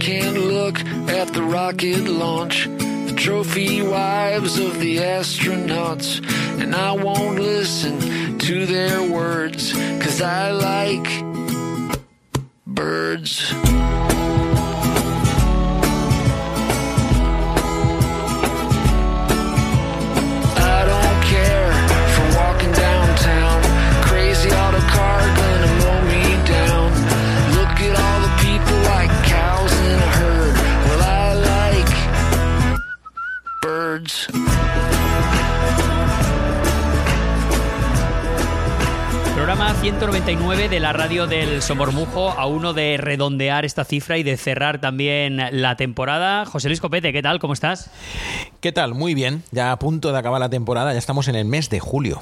can't look at the rocket launch, the trophy wives of the astronauts, and I won't listen to their words, cause I like birds. 199 de la radio del Somormujo, a uno de redondear esta cifra y de cerrar también la temporada. José Luis Copete, ¿qué tal? ¿Cómo estás? ¿Qué tal? Muy bien. Ya a punto de acabar la temporada, ya estamos en el mes de julio.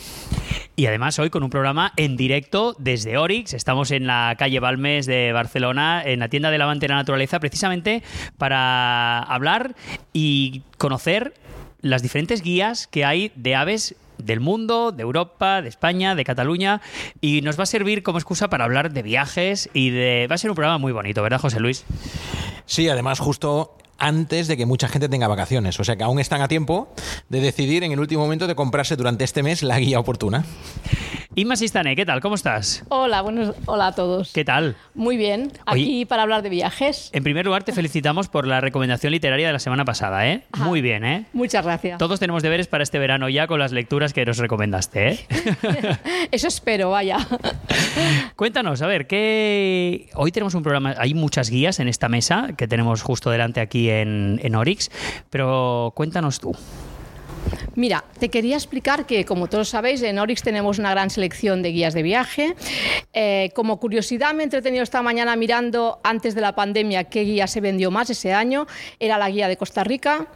Y además hoy con un programa en directo desde Orix. Estamos en la calle Balmes de Barcelona, en la tienda de la de la naturaleza, precisamente para hablar y conocer las diferentes guías que hay de aves del mundo, de Europa, de España, de Cataluña y nos va a servir como excusa para hablar de viajes y de... Va a ser un programa muy bonito, ¿verdad, José Luis? Sí, además justo antes de que mucha gente tenga vacaciones. O sea que aún están a tiempo de decidir en el último momento de comprarse durante este mes la guía oportuna. Inma Sistane, ¿qué tal? ¿Cómo estás? Hola, buenos, hola a todos. ¿Qué tal? Muy bien, aquí Oye- para hablar de viajes. En primer lugar, te felicitamos por la recomendación literaria de la semana pasada, ¿eh? Ajá. Muy bien, ¿eh? Muchas gracias. Todos tenemos deberes para este verano ya con las lecturas que nos recomendaste, ¿eh? Eso espero, vaya. Cuéntanos, a ver, ¿qué... Hoy tenemos un programa, hay muchas guías en esta mesa que tenemos justo delante aquí en, en pero cuéntanos tú. Mira, te quería explicar que, como todos sabéis, en Orix tenemos una gran selección de guías de viaje. Eh, como curiosidad, me he entretenido esta mañana mirando antes de la pandemia qué guía se vendió más ese año. Era la guía de Costa Rica.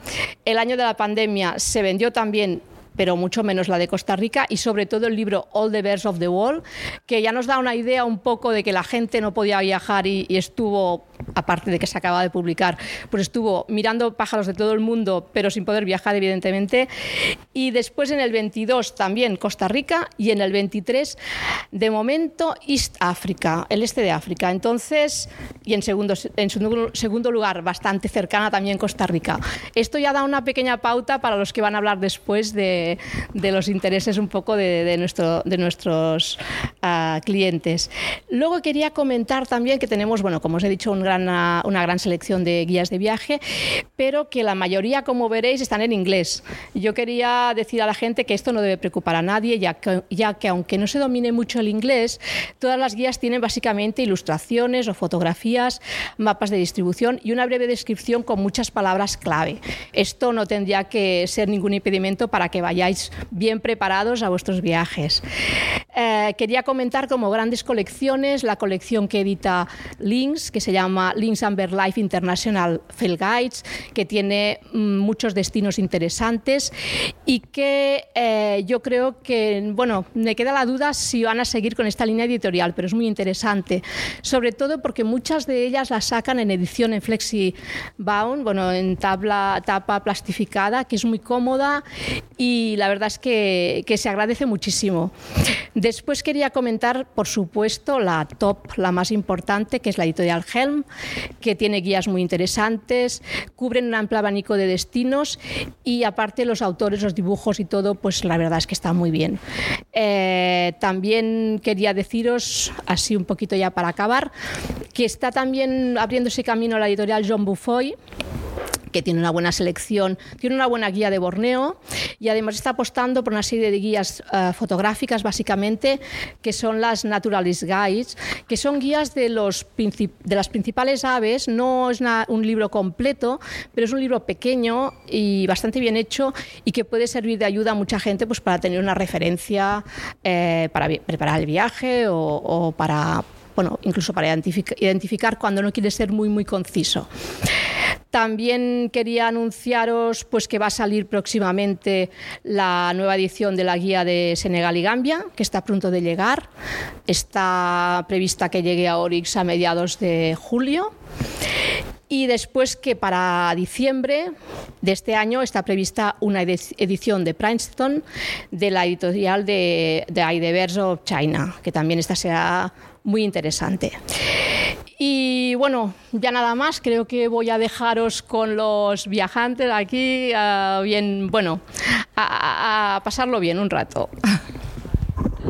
El año de la pandemia se vendió también pero mucho menos la de Costa Rica y sobre todo el libro All the Birds of the Wall, que ya nos da una idea un poco de que la gente no podía viajar y estuvo, aparte de que se acaba de publicar, pues estuvo mirando pájaros de todo el mundo, pero sin poder viajar, evidentemente. Y después en el 22 también Costa Rica y en el 23, de momento, East Africa, el este de África. Entonces, y en segundo, en segundo, lugar, bastante cercana también Costa Rica. Esto ya da una pequeña pauta para los que van a hablar después de, de los intereses un poco de, de nuestro, de nuestros ah, clientes. Luego quería comentar también que tenemos, bueno, como os he dicho, un gran, ah, una gran selección de guías de viaje, pero que la mayoría, como veréis, están en inglés. Yo quería decir a la gente que esto no debe preocupar a nadie, ya que, ya que aunque no se domine mucho el inglés, todas las guías tienen básicamente ilustraciones o fotografías, mapas de distribución y una breve descripción con muchas palabras clave. Esto no tendría que ser ningún impedimento para que vayáis bien preparados a vuestros viajes. Eh, quería comentar como grandes colecciones la colección que edita Links, que se llama Links Amber Life International Field Guides, que tiene mm, muchos destinos interesantes y que eh, yo creo que, bueno, me queda la duda si van a seguir con esta línea editorial, pero es muy interesante, sobre todo porque muchas de ellas las sacan en edición en flexi bound, bueno, en tabla, tapa plastificada, que es muy cómoda y la verdad es que, que se agradece muchísimo. Después quería comentar, por supuesto, la top, la más importante, que es la editorial Helm, que tiene guías muy interesantes, cubren un amplio abanico de destinos y aparte los autores, los dibujos y todo, pues la verdad es que está muy bien. Eh, también quería deciros, así un poquito ya para acabar, que está también abriéndose camino la editorial John Bufoy que tiene una buena selección, tiene una buena guía de Borneo y además está apostando por una serie de guías uh, fotográficas básicamente que son las Naturalist Guides, que son guías de, las principales aves, no es un libro completo, pero es un libro pequeño y bastante bien hecho y que puede servir de ayuda a mucha gente pues, para tener una referencia eh, para preparar el viaje o para bueno, incluso para identific identificar cuando no quiere ser muy, muy conciso. También quería anunciaros pues, que va a salir próximamente la nueva edición de la guía de Senegal y Gambia, que está a punto de llegar. Está prevista que llegue a Orix a mediados de julio. Y después que para diciembre de este año está prevista una edición de Princeton de la editorial de, de Ideverse of China, que también esta será muy interesante. Y bueno, ya nada más, creo que voy a dejaros con los viajantes aquí, a bien, bueno, a pasarlo bien un rato.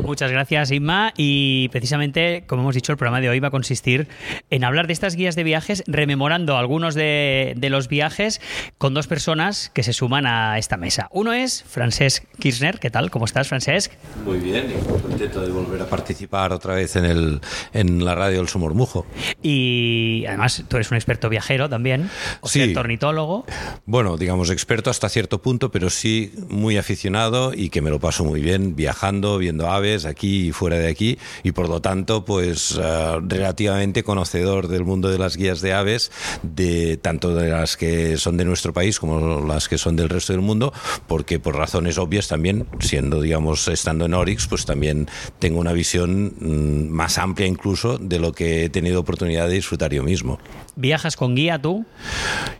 Muchas gracias, Inma. Y precisamente, como hemos dicho, el programa de hoy va a consistir en hablar de estas guías de viajes, rememorando algunos de, de los viajes con dos personas que se suman a esta mesa. Uno es Francesc Kirchner. ¿Qué tal? ¿Cómo estás, Francesc? Muy bien, y contento de volver a participar otra vez en, el, en la radio del Somormujo. Y además, tú eres un experto viajero también, o Sí. cierto ornitólogo. Bueno, digamos experto hasta cierto punto, pero sí muy aficionado y que me lo paso muy bien viajando, viendo aves aquí y fuera de aquí y por lo tanto pues eh, relativamente conocedor del mundo de las guías de aves, de tanto de las que son de nuestro país como las que son del resto del mundo, porque por razones obvias también, siendo digamos estando en Orix, pues también tengo una visión mm, más amplia incluso de lo que he tenido oportunidad de disfrutar yo mismo. ¿Viajas con guía tú?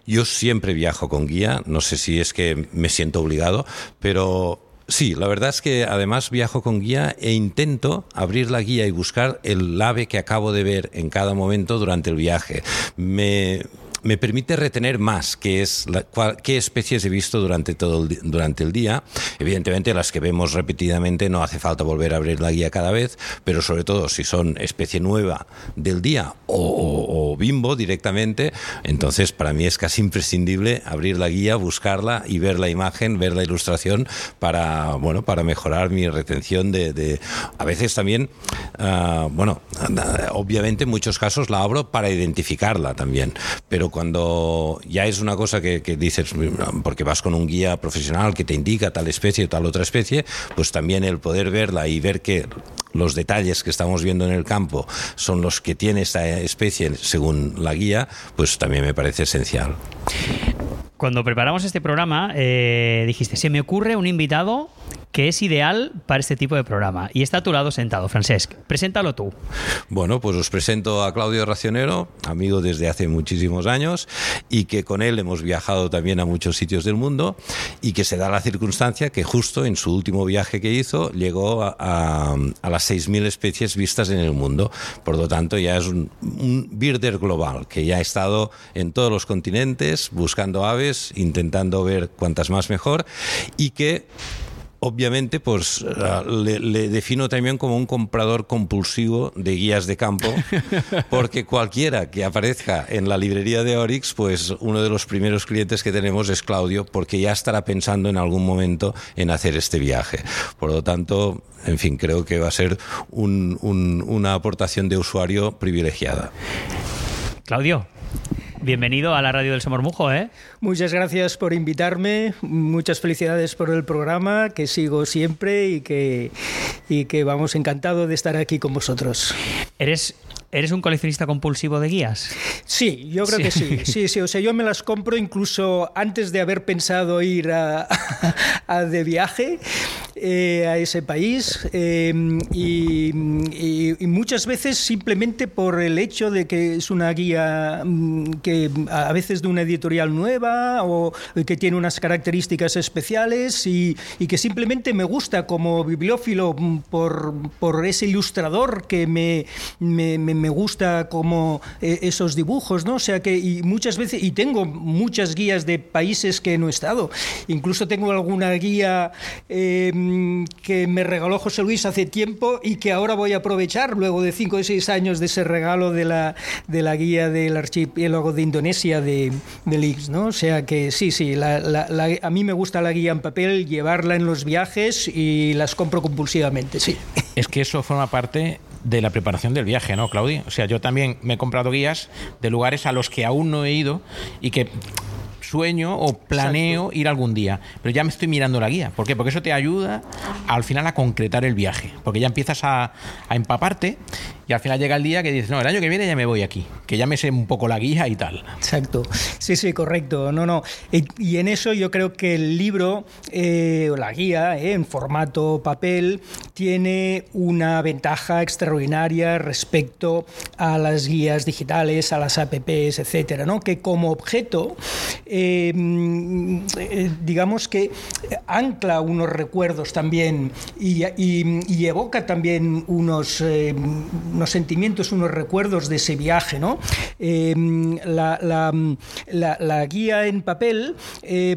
Yo siempre viajo con guía, no sé si es que me siento obligado, pero sí, la verdad es que además viajo con guía e intento abrir la guía y buscar el ave que acabo de ver en cada momento durante el viaje. Me me permite retener más qué, es la- cuál- qué especies he visto durante todo el, durante el día. Evidentemente, las que vemos repetidamente no hace falta volver a abrir la guía cada vez, pero sobre todo si son especie nueva del día o, bimbo directamente, entonces para mí es casi imprescindible abrir la guía, buscarla y ver la imagen, ver la ilustración para, bueno, para mejorar mi retención de... a veces también, ah, bueno, obviamente en muchos casos la abro para identificarla también, pero cuando ya es una cosa que, que dices, porque vas con un guía profesional que te indica tal especie o tal otra especie, pues también el poder verla y ver que los detalles que estamos viendo en el campo son los que tiene esta especie según la guía, pues también me parece esencial. Cuando preparamos este programa, eh, dijiste, se me ocurre un invitado que es ideal para este tipo de programa. Y está a tu lado sentado, Francesc. Preséntalo tú. Bueno, pues os presento a Claudio Racionero, amigo desde hace muchísimos años y que con él hemos viajado también a muchos sitios del mundo y que se da la circunstancia que justo en su último viaje que hizo llegó a, a- a las 6.000 especies vistas en el mundo. Por lo tanto, ya es un, un birder global que ya ha estado en todos los continentes buscando aves, intentando ver cuantas más mejor y que obviamente, pues le, le defino también como un comprador compulsivo de guías de campo, porque cualquiera que aparezca en la librería de Orix, pues uno de los primeros clientes que tenemos es Claudio, porque ya estará pensando en algún momento en hacer este viaje. Por lo tanto, en fin, creo que va a ser un- un- una aportación de usuario privilegiada. Claudio, bienvenido a la radio del Somormujo, ¿eh? Muchas gracias por invitarme, muchas felicidades por el programa, que sigo siempre y que, y que vamos encantado de estar aquí con vosotros. ¿Eres, ¿Eres un coleccionista compulsivo de guías? Sí, yo creo que sí, sí, sí, o sea, yo me las compro incluso antes de haber pensado ir a, a de viaje eh, a ese país eh, y, y- y muchas veces simplemente por el hecho de que es una guía mm, que a veces de una editorial nueva o que tiene unas características especiales y, y que simplemente me gusta como bibliófilo mm, por, por ese ilustrador que me, me, me- me gusta como eh, esos dibujos, ¿no? O sea que y muchas veces, y tengo muchas guías de países que no he estado, incluso tengo alguna guía eh, que me regaló José Luis hace tiempo y que ahora voy a aprovechar luego de 5 o 6 años de ese regalo de la, de la guía del archipiélago de Indonesia de, de Lix, ¿no? O sea que sí, sí, a mí me gusta la guía en papel, llevarla en los viajes y las compro compulsivamente, sí. Es que eso forma parte de la preparación del viaje, ¿no, Claudia? O sea, yo también me he comprado guías de lugares a los que aún no he ido y que sueño o planeo ir algún día, pero ya me estoy mirando la guía. ¿Por qué? Porque eso te ayuda al final a concretar el viaje, porque ya empiezas a, a empaparte y al final llega el día que dices, no, el año que viene ya me voy aquí, que ya me sé un poco la guía y tal. Exacto. Sí, sí, correcto. No, no. Y, en eso yo creo que el libro eh, o la guía eh, en formato papel tiene una ventaja extraordinaria respecto a las guías digitales, a las apps, etcétera, ¿no? que como objeto, eh, eh, digamos que ancla unos recuerdos también y, evoca también unos, eh, unos, sentimientos, unos recuerdos de ese viaje. ¿no? La, la, la, guía en papel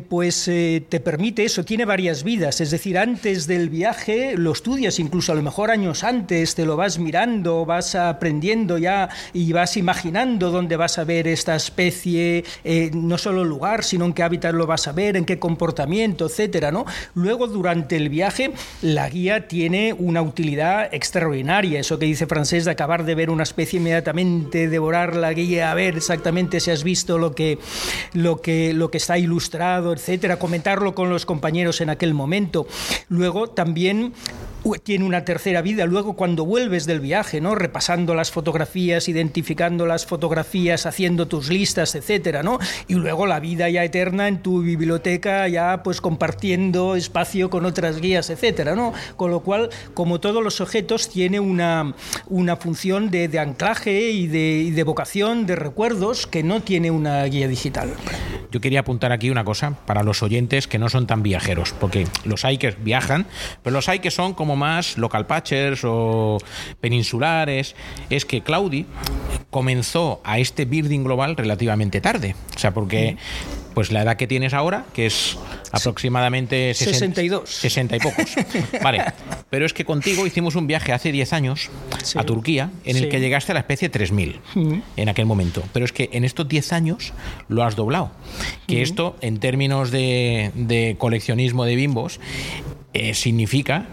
pues te permite eso, tiene varias vidas, es decir, antes del viaje lo estudias, incluso a lo mejor años antes te lo vas mirando, vas aprendiendo ya y vas imaginando dónde vas a ver esta especie, eh, no solo el lugar, sino en qué hábitat lo vas a ver, en qué comportamiento, etcétera, ¿no? Luego, durante el viaje, la guía tiene una utilidad extraordinaria. Eso que dice Francés de acabar de ver una especie inmediatamente, devorar la guía, a ver exactamente si has visto lo que, lo que, lo que está ilustrado, etcétera, comentarlo con los compañeros en aquel momento. Luego también tiene una tercera vida luego cuando vuelves del viaje, ¿no? Repasando las fotografías, identificando las fotografías, haciendo tus listas, etcétera, ¿no? Y luego la vida ya eterna en tu biblioteca, ya pues compartiendo espacio con otras guías, etcétera, ¿no? Con lo cual, como todos los objetos, tiene una, una función de, anclaje y de, y de vocación, de recuerdos, que no tiene una guía digital. Yo quería apuntar aquí una cosa para los oyentes que no son tan viajeros, porque los hay que viajan, pero los hay que son como más local patchers o peninsulares, es que Claudi comenzó a este building global relativamente tarde. O sea, porque pues la edad que tienes ahora, que es aproximadamente 62. 60 y pocos. Vale, pero es que contigo hicimos un viaje hace 10 años a Turquía en el que llegaste a la especie 3000 en aquel momento. Pero es que en estos 10 años lo has doblado. Que esto, en términos de, de coleccionismo de bimbos, eh, significa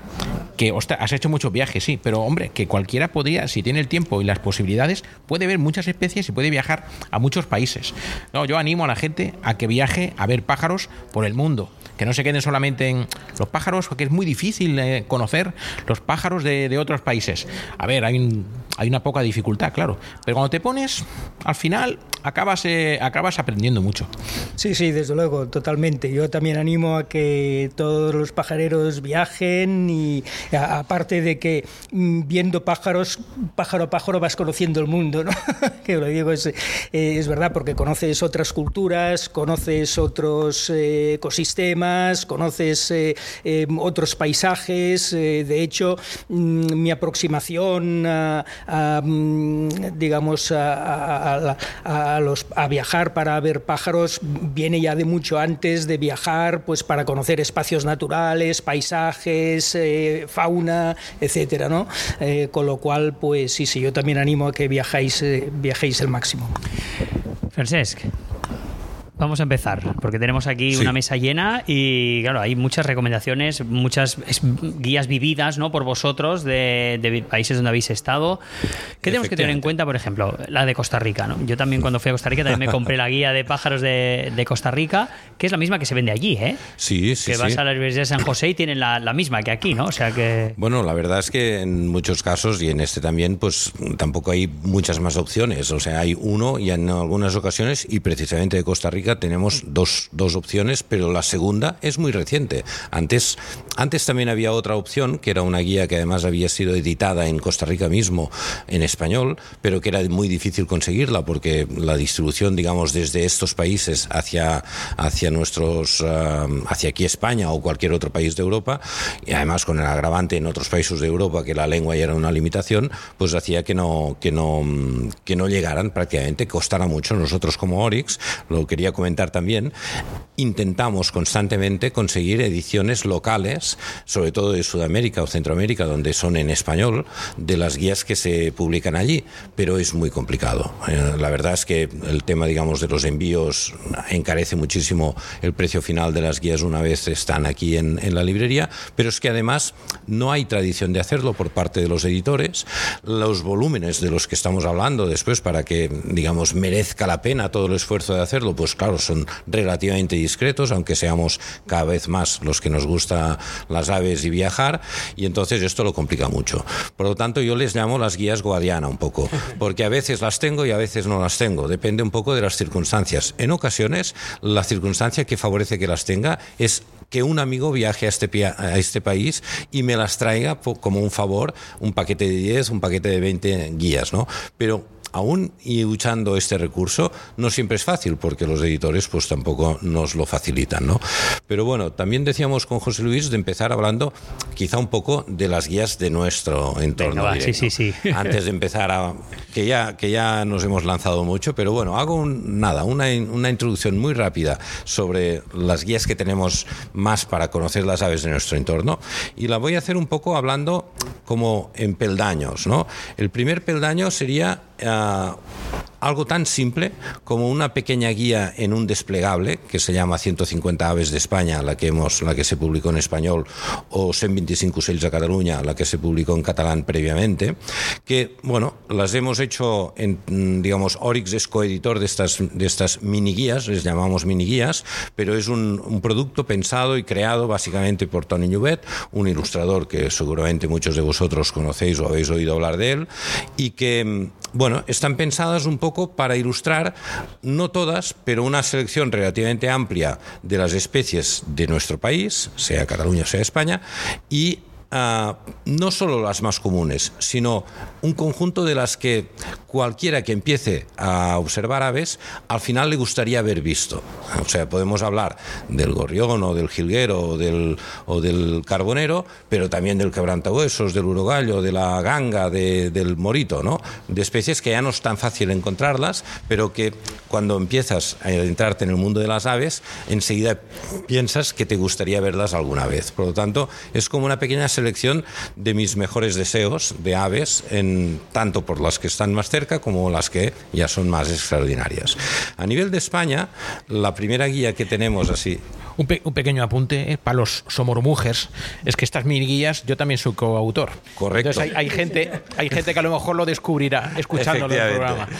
que has hecho muchos viajes, sí, pero hombre, que cualquiera podría, si tiene el tiempo y las posibilidades, puede ver muchas especies y puede viajar a muchos países. No, yo animo a la gente a que viaje a ver pájaros por el mundo, que no se queden solamente en los pájaros, porque es muy difícil eh, conocer los pájaros de, otros países. A ver, hay, hay una poca dificultad, claro, pero cuando te pones, al final acabas, eh, acabas aprendiendo mucho. Sí, sí, desde luego, totalmente. Yo también animo a que todos los pajareros viajen y aparte de que mm, viendo pájaros, pájaro a pájaro vas conociendo el mundo, que lo digo es, eh, es verdad, porque conoces otras culturas, conoces otros eh, ecosistemas, conoces otros paisajes. de hecho, mm, mi aproximación a, mm, digamos, a, a a, los, a viajar para ver pájaros viene ya de mucho antes de viajar, pues para conocer espacios naturales, paisajes, eh, fauna, etcétera, ¿no? Eh, con lo cual, pues sí, sí, yo también animo a que viajáis, eh, viajéis el máximo. Francesc. Vamos a empezar, porque tenemos aquí una mesa llena y, claro, hay muchas recomendaciones, muchas guías vividas ¿no? por vosotros de, países donde habéis estado. ¿Qué tenemos que tener en cuenta, por ejemplo, la de Costa Rica? ¿no? Yo también cuando fui a Costa Rica también me compré la guía de pájaros de, Costa Rica, que es la misma que se vende allí, ¿eh? Sí, sí, Que vas a la Universidad de San José y tienen la, misma que aquí, ¿no? O sea que... Bueno, la verdad es que en muchos casos, y en este también, pues tampoco hay muchas más opciones. O sea, hay uno y en algunas ocasiones, y precisamente de Costa Rica, tenemos dos, dos, opciones, pero la segunda es muy reciente. Antes, antes también había otra opción, que era una guía que además había sido editada en Costa Rica mismo en español, pero que era muy difícil conseguirla porque la distribución, digamos, desde estos países hacia, hacia nuestros, ah, hacia aquí España o cualquier otro país de Europa, y además con el agravante en otros países de Europa que la lengua ya era una limitación, pues hacía que no, que no, que no llegaran prácticamente, costara mucho. Nosotros como Orix lo quería comentar también, intentamos constantemente conseguir ediciones locales, sobre todo de Sudamérica o Centroamérica, donde son en español, de las guías que se publican allí, pero es muy complicado. Eh, la verdad es que el tema, digamos, de los envíos encarece muchísimo el precio final de las guías una vez están aquí en, en la librería, pero es que además no hay tradición de hacerlo por parte de los editores. Los volúmenes de los que estamos hablando después para que, digamos, merezca la pena todo el esfuerzo de hacerlo, pues claro, son relativamente discretos, aunque seamos cada vez más los que nos gusta las aves y viajar, y entonces esto lo complica mucho. Por lo tanto, yo les llamo las guías guadiana un poco, porque a veces las tengo y a veces no las tengo, depende un poco de las circunstancias. En ocasiones, la circunstancia que favorece que las tenga es que un amigo viaje a este, a este país y me las traiga como un favor, un paquete de 10, un paquete de 20 guías, ¿no? Pero aún y usando este recurso, no siempre es fácil porque los editores pues tampoco nos lo facilitan, ¿no? Pero bueno, también decíamos con José Luis de empezar hablando quizá un poco de las guías de nuestro entorno. sí, sí, sí. Antes de empezar a... que ya, que ya nos hemos lanzado mucho, pero bueno, hago nada, una, una introducción muy rápida sobre las guías que tenemos más para conocer las aves de nuestro entorno y la voy a hacer un poco hablando como en peldaños, ¿no? El primer peldaño sería uh, algo tan simple como una pequeña guía en un desplegable que se llama 150 aves de España, la que, hemos, la que se publicó en español, o 125 ocells de Cataluña, la que se publicó en catalán previamente, que, bueno, las hemos hecho en, digamos, Orix es coeditor de estas, de estas mini guías, les llamamos mini guías, pero es un, un producto pensado y creado básicamente por Tony Newbet, un ilustrador que seguramente muchos de vosotros conocéis o habéis oído hablar de él, y que, bueno, están pensadas un poco para ilustrar, no todas, pero una selección relativamente amplia de las especies de nuestro país, sea Cataluña, sea España, y uh, no solo las más comunes, sino un conjunto de las que cualquiera que empiece a observar aves, al final le gustaría haber visto. O sea, podemos hablar del gorrión o del jilguero o del, o del carbonero, pero también del quebrantahuesos, del urogallo, de la ganga, de, del morito, ¿no? De especies que ya no es tan fácil encontrarlas, pero que cuando empiezas a adentrarte en el mundo de las aves, enseguida piensas que te gustaría verlas alguna vez. Por lo tanto, es como una pequeña selección de mis mejores deseos de aves, en, tanto por las que están más cerca como las que ya son más extraordinarias. A nivel de España, la primera guía que tenemos así un, pequeño apunte eh, para los somormujers es que estas mini guías yo también soy coautor. Correcto. Entonces hay, gente, hay gente que a lo mejor lo descubrirá escuchando el programa.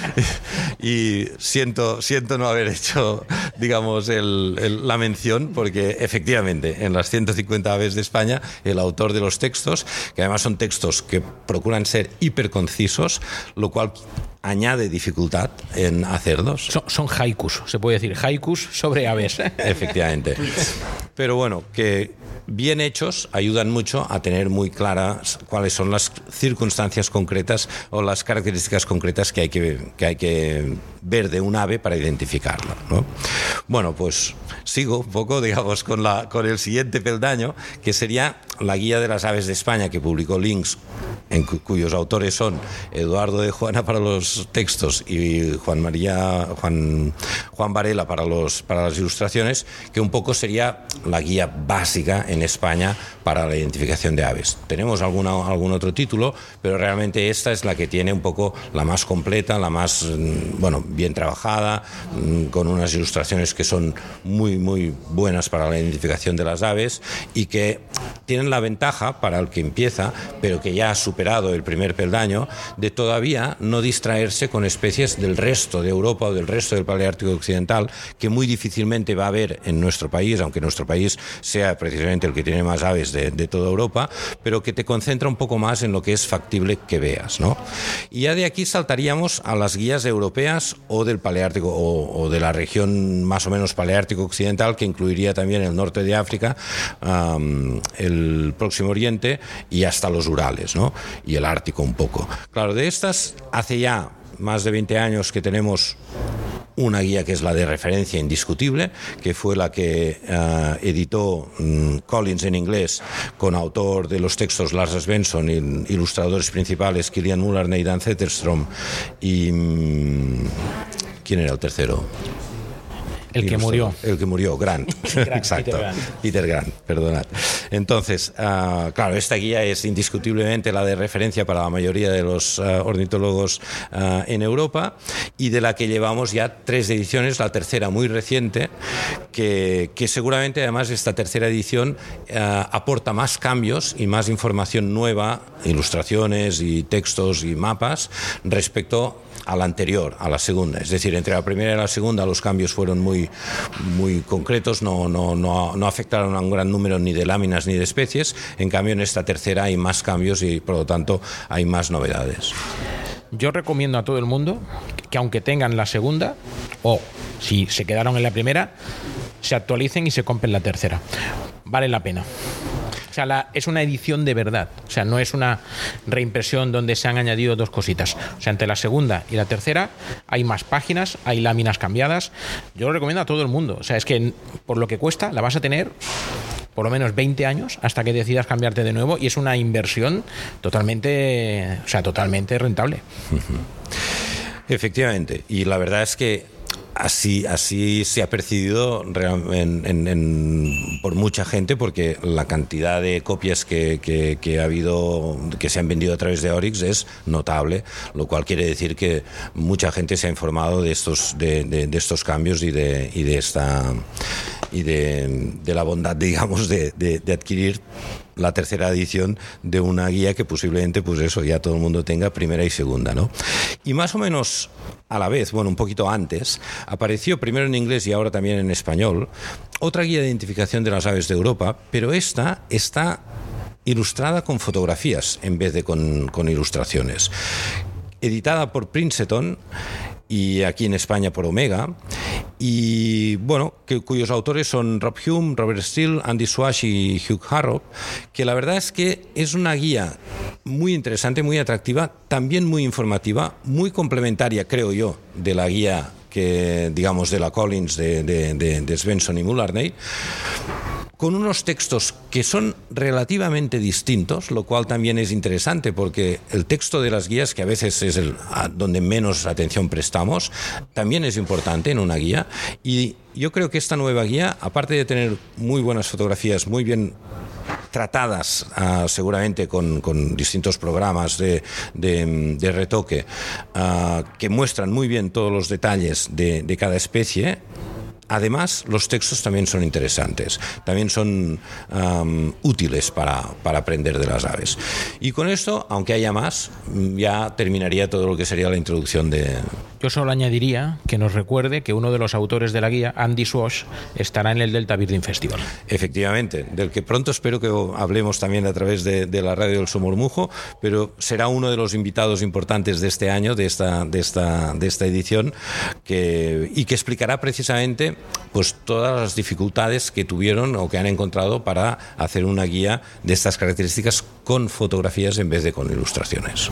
Y siento, siento no haber hecho, digamos, la mención porque efectivamente en las 150 aves de España el autor de los textos, que además son textos que procuran ser hiperconcisos, lo cual añade dificultad en hacerlos. Son, son, haikus, se puede decir, haikus sobre aves. Efectivamente. Pero bueno, que bien hechos ayudan mucho a tener muy claras cuáles son las circunstancias concretas o las características concretas que hay que, que, hay que ver de un ave para identificarlo. ¿no? Bueno, pues sigo un poco, digamos, con, la, con el siguiente peldaño, que sería la guía de las aves de España que publicó Links, en cuyos autores son Eduardo de Juana para los textos y Juan María Juan, Juan Varela para, los, para las ilustraciones, que un poco sería la guía básica en España para la identificación de aves. Tenemos alguna, algún otro título, pero realmente esta es la que tiene un poco la más completa, la más, mm, bueno, bien trabajada, mm, con unas ilustraciones que son muy, muy buenas para la identificación de las aves y que tienen la ventaja para el que empieza, pero que ya ha superado el primer peldaño, de todavía no con especies del resto de Europa o del resto del Paleártico Occidental, que muy difícilmente va a haber en nuestro país, aunque nuestro país sea precisamente el que tiene más aves de, toda Europa, pero que te concentra un poco más en lo que es factible que veas. ¿no? Y ya de aquí saltaríamos a las guías europeas o del Paleártico o, de la región más o menos Paleártico Occidental, que incluiría también el norte de África, el Próximo Oriente y hasta los Urales, ¿no? y el Ártico un poco. Claro, de estas hace ya más de 20 años que tenemos una guía que es la de referencia indiscutible, que fue la que uh, editó um, Collins en inglés, con autor de los textos Lars Svensson y ilustradores principales Kilian Muller, y Dan Zetterstrom. Y. Um, ¿Quién era el tercero? El que murió. El que murió, Grant. Exacto. Peter Grant. perdonad. Entonces, uh, claro, esta guía es indiscutiblemente la de referencia para la mayoría de los uh, ornitólogos uh, en Europa y de la que llevamos ya tres ediciones, la tercera muy reciente, que, que seguramente además esta tercera edición aporta más cambios y más información nueva, ilustraciones y textos y mapas respecto a la anterior, a la segunda. Es decir, entre la primera y la segunda los cambios fueron muy, muy concretos, no, no, no, no afectaron a un gran número ni de láminas ni de especies. En cambio, en esta tercera hay más cambios y por lo tanto hay más novedades. Yo recomiendo a todo el mundo que aunque tengan la segunda o si se quedaron en la primera, se actualicen y se compren la tercera. Vale la pena. O sea, la- es una edición de verdad. O sea, no es una reimpresión donde se han añadido dos cositas. O sea, entre la segunda y la tercera hay más páginas, hay láminas cambiadas. Yo lo recomiendo a todo el mundo. O sea, es que por lo que cuesta, la vas a tener por lo menos 20 años hasta que decidas cambiarte de nuevo y es una inversión totalmente, o sea, totalmente rentable. Efectivamente, y la verdad es que así, así se ha percibido en- por mucha gente porque la cantidad de copias que, que- ha habido, que se han vendido a través de Orix es notable, lo cual quiere decir que mucha gente se ha informado de estos, de, de- estos cambios y de, y de esta y de, la bondad, digamos, de- de adquirir la tercera edición de una guía que posiblemente, pues eso, ya todo el mundo tenga primera y segunda, ¿no? Y más o menos a la vez, bueno, un poquito antes, apareció primero en inglés y ahora también en español otra guía de identificación de las aves de Europa, pero esta está ilustrada con fotografías en vez de con, con ilustraciones. Editada por Princeton y aquí en España por Omega. Y bueno, que, cuyos autores son Rob Hume, Robert Steele, Andy Swash y Hugh Harrop, que la verdad es que es una guía muy interesante, muy atractiva, también muy informativa, muy complementaria, creo yo, de la guía que, digamos, de la Collins de, de, de, de Svensson y Mullarney con unos textos que son relativamente distintos, lo cual también es interesante porque el texto de las guías, que a veces es el a donde menos atención prestamos, también es importante en una guía. Y yo creo que esta nueva guía, aparte de tener muy buenas fotografías, muy bien tratadas ah, seguramente con, distintos programas de, retoque ah, que muestran muy bien todos los detalles de, de cada especie. Además, los textos también son interesantes, también son am, útiles para, para aprender de las aves. Y con esto, aunque haya más, mm, ya terminaría todo lo que sería la introducción de, Yo solo añadiría que nos recuerde que uno de los autores de la guía, Andy Swash, estará en el Delta Birding Festival. Efectivamente, del que pronto espero que hablemos también a través de, de la radio del Somormujo, pero será uno de los invitados importantes de este año, de esta, de esta, de esta edición, que, y que explicará precisamente pues, todas las dificultades que tuvieron o que han encontrado para hacer una guía de estas características con fotografías en vez de con ilustraciones.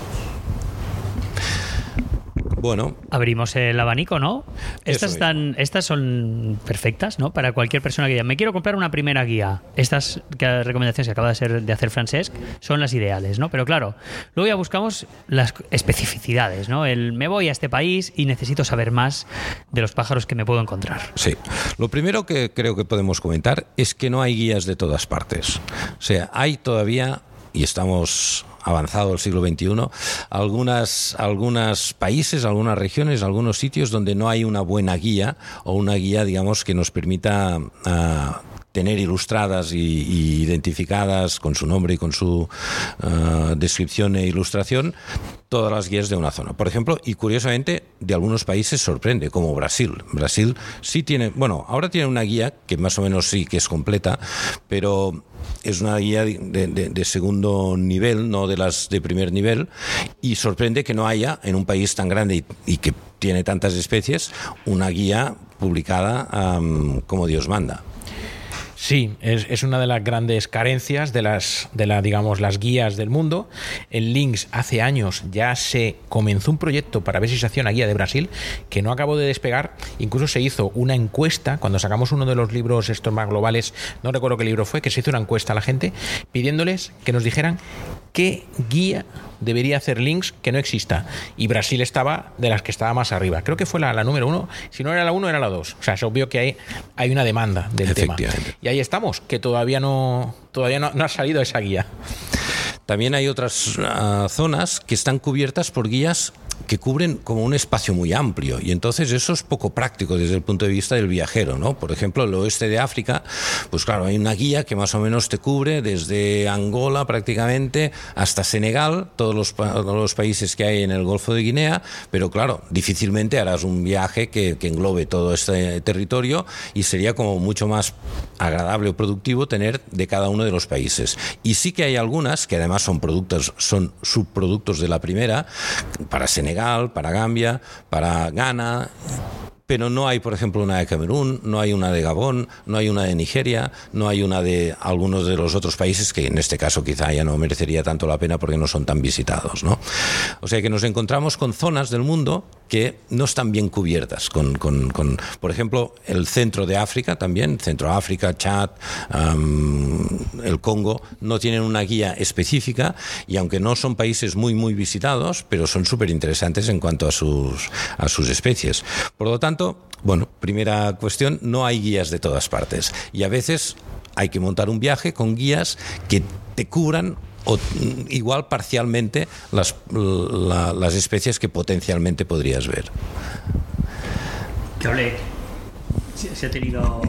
Bueno, Abrimos el abanico, ¿no? Estas, están, estas son perfectas, ¿no? Para cualquier persona que diga, me quiero comprar una primera guía. Estas recomendaciones que acaba de, ser, de hacer Francesc son las ideales, ¿no? Pero claro, luego ya buscamos las especificidades, ¿no? El me voy a este país y necesito saber más de los pájaros que me puedo encontrar. Sí. Lo primero que creo que podemos comentar es que no hay guías de todas partes. O sea, hay todavía, y estamos avanzado el siglo XXI, algunas, algunos países, algunas regiones, algunos sitios donde no hay una buena guía o una guía, digamos, que nos permita ah, tener ilustradas y, identificadas con su nombre y con su ah, descripción e ilustración todas las guías de una zona. Por ejemplo, y curiosamente, de algunos países sorprende, como Brasil. Brasil sí tiene, bueno, ahora tiene una guía que más o menos sí que es completa, pero es una guía de, de- de segundo nivel, no de las de primer nivel, y sorprende que no haya en un país tan grande y, y que tiene tantas especies una guía publicada am, como Dios manda. Sí, es, es una de las grandes carencias de las, de la, digamos, las guías del mundo. En Links hace años ya se comenzó un proyecto para ver si se hacía una guía de Brasil que no acabó de despegar. Incluso se hizo una encuesta cuando sacamos uno de los libros estos más globales, no recuerdo qué libro fue, que se hizo una encuesta a la gente pidiéndoles que nos dijeran qué guía debería hacer Links que no exista. Y Brasil estaba de las que estaba más arriba. Creo que fue la, la número uno. Si no era la uno, era la dos. O sea, es obvio que hay, hay una demanda del tema. Y ahí estamos, que todavía no, todavía no, no ha salido esa guía. También hay otras ah, zonas que están cubiertas por guías que cubren como un espacio muy amplio y entonces eso es poco práctico desde el punto de vista del viajero, ¿no? Por ejemplo, el oeste de África, pues claro, hay una guía que más o menos te cubre desde Angola prácticamente hasta Senegal, todos los, todos los países que hay en el Golfo de Guinea, pero claro, difícilmente harás un viaje que, que englobe todo este territorio y sería como mucho más agradable o productivo tener de cada uno de los países. Y sí que hay algunas que además son productos, son subproductos de la primera, para Senegal, para Gambia, para Ghana, pero no hay, por ejemplo, una de Camerún, no hay una de Gabón, no hay una de Nigeria, no hay una de algunos de los otros países que en este caso quizá ya no merecería tanto la pena porque no son tan visitados. ¿no? O sea que nos encontramos con zonas del mundo que no están bien cubiertas, con, con, con por ejemplo, el centro de África también, Centro África, Chad, um, el Congo, no tienen una guía específica y aunque no son países muy, muy visitados, pero son súper interesantes en cuanto a sus, a sus especies. Por lo tanto, bueno, primera cuestión, no hay guías de todas partes. Y a veces hay que montar un viaje con guías que te cubran o igual parcialmente las, la, las especies que potencialmente podrías ver. Que hable. Se ha tenido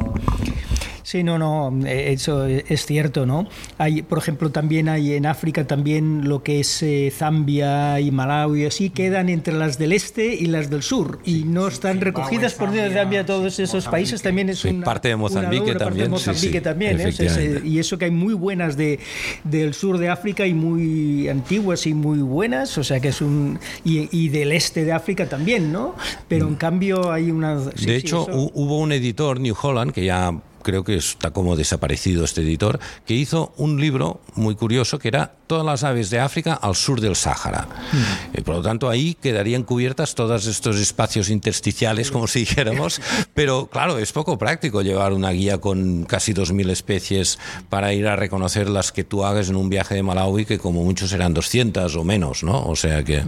Sí, no, no, eso es cierto, ¿no? Hay, por ejemplo, también hay en África también lo que es eh, Zambia y Malawi, así quedan entre las del este y las del sur y no están recogidas por Zambia, Zambia todos esos países también es sí, una, parte de Mozambique una también, parte de Mozambique sí, sí, también, ¿eh? es, y eso que hay muy buenas de del sur de África y muy antiguas y muy buenas, o sea que es un y, y del este de África también, ¿no? Pero en cambio hay una sí, de hecho eso... hubo un editor New Holland que ya creo que está como desaparecido este editor, que hizo un libro muy curioso que era Todas las aves de África al sur del Sáhara. Mm. Y por lo tanto, ahí quedarían cubiertas todos estos espacios intersticiales, como si dijéramos, pero claro, es poco práctico llevar una guía con casi 2.000 especies para ir a reconocer las que tú hagas en un viaje de Malawi, que como muchos serán 200 o menos, ¿no? O sea que...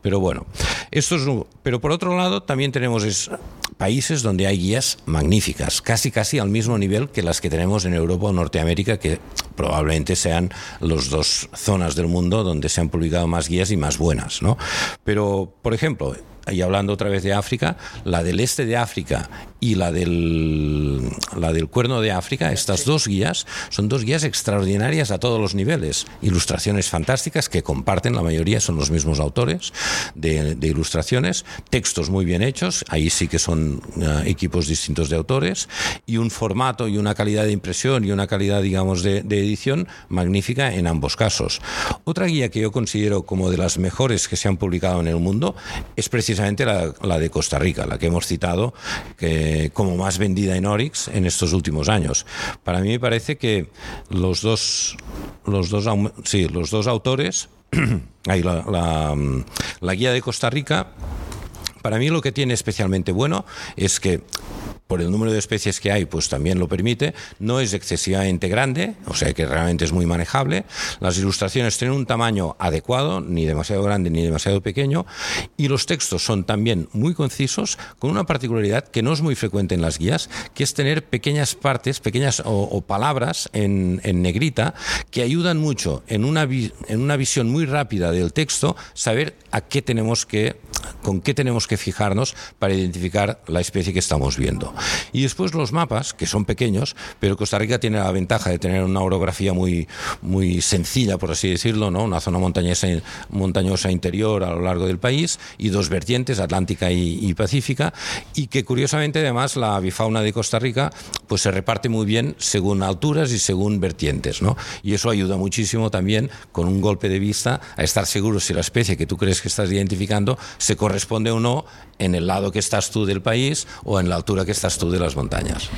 Pero bueno, esto es... Pero por otro lado, también tenemos es, países donde hay guías magníficas, casi casi al mismo nivel que las que tenemos en Europa o Norteamérica, que probablemente sean las dos zonas del mundo donde se han publicado más guías y más buenas, ¿no? Pero, por ejemplo, y hablando otra vez de África, la del este de África y la del, la del cuerno de África, estas dos guías son dos guías extraordinarias a todos los niveles. Ilustraciones fantásticas que comparten, la mayoría son los mismos autores de, de ilustraciones, textos muy bien hechos, ahí sí que son uh, equipos distintos de autores, y un formato y una calidad de impresión y una calidad, digamos, de, de edición magnífica en ambos casos. Otra guía que yo considero como de las mejores que se han publicado en el mundo es precisamente la, la de Costa Rica, la que hemos citado, que como más vendida en Orix en estos últimos años. Para mí me parece que los dos, los dos, sí, los dos autores, la, la, la guía de Costa Rica, para mí lo que tiene especialmente bueno es que por el número de especies que hay, pues también lo permite. No es excesivamente grande, o sea que realmente es muy manejable. Las ilustraciones tienen un tamaño adecuado, ni demasiado grande ni demasiado pequeño. Y los textos son también muy concisos, con una particularidad que no es muy frecuente en las guías, que es tener pequeñas partes, pequeñas o, palabras en, en, negrita, que ayudan mucho en una, vi, en una visión muy rápida del texto, saber a qué tenemos que, con qué tenemos que fijarnos para identificar la especie que estamos viendo. Y después los mapas, que son pequeños, pero Costa Rica tiene la ventaja de tener una orografía muy, muy sencilla, por así decirlo, ¿no? una zona montañosa, montañosa interior a lo largo del país y dos vertientes, Atlántica y, y, Pacífica, y que curiosamente además la bifauna de Costa Rica pues se reparte muy bien según alturas y según vertientes. ¿no? Y eso ayuda muchísimo también con un golpe de vista a estar seguro si la especie que tú crees que estás identificando se corresponde o no en el lado que estás tú del país o en la altura que estás tú de las montañas.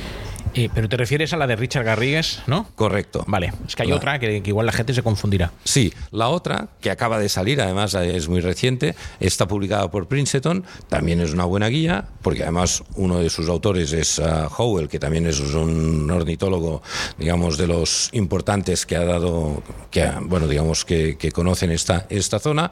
Eh, pero te refieres a la de Richard Garrigues, ¿no? Correcto. Vale, es que hay la... otra que, que, igual la gente se confundirá. Sí, la otra, que acaba de salir, además es muy reciente, está publicada por Princeton, también es una buena guía, porque además uno de sus autores es uh, Howell, que también es un ornitólogo, digamos, de los importantes que ha dado, que bueno, digamos, que, que conocen esta, esta zona,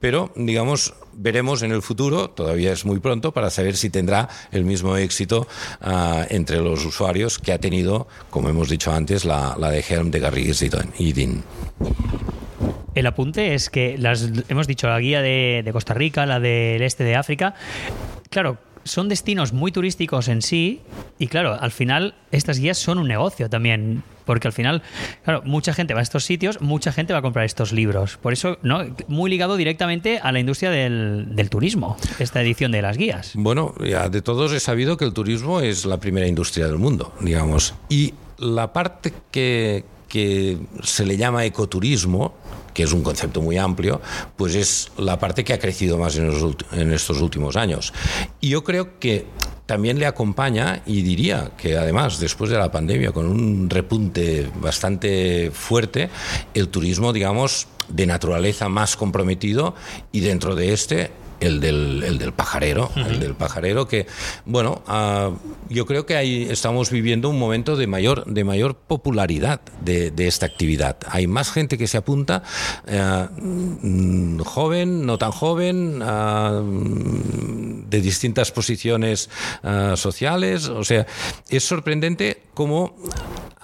pero, digamos, veremos en el futuro, todavía es muy pronto, para saber si tendrá el mismo éxito uh, entre los usuarios que ha tenido, como hemos dicho antes, la, de Helm de Garrigues y Dean. el apunte es que las, hemos dicho la guía de Costa Rica, la del este de África. Claro, son destinos muy turísticos en sí y claro, al final estas guías son un negocio también, porque al final, claro, mucha gente va a estos sitios, mucha gente va a comprar estos libros. Por eso, ¿no? Muy ligado directamente a la industria del, turismo, esta edición de las guías. Bueno, ya de todos he sabido que el turismo es la primera industria del mundo, digamos. Y la parte que, que se le llama ecoturismo, que es un concepto muy amplio, pues es la parte que ha crecido más en, los en estos últimos años. Y yo creo que también le acompaña, y diría que además después de la pandemia, con un repunte bastante fuerte, el turismo, digamos, de naturaleza más comprometido y dentro de este el del, el del pajarero, el del pajarero que, bueno, ah, yo creo que ahí estamos viviendo un momento de mayor, de mayor popularidad de, de esta actividad. Hay más gente que se apunta, eh, joven, no tan joven, ah, de distintas posiciones ah, sociales, o sea, es sorprendente cómo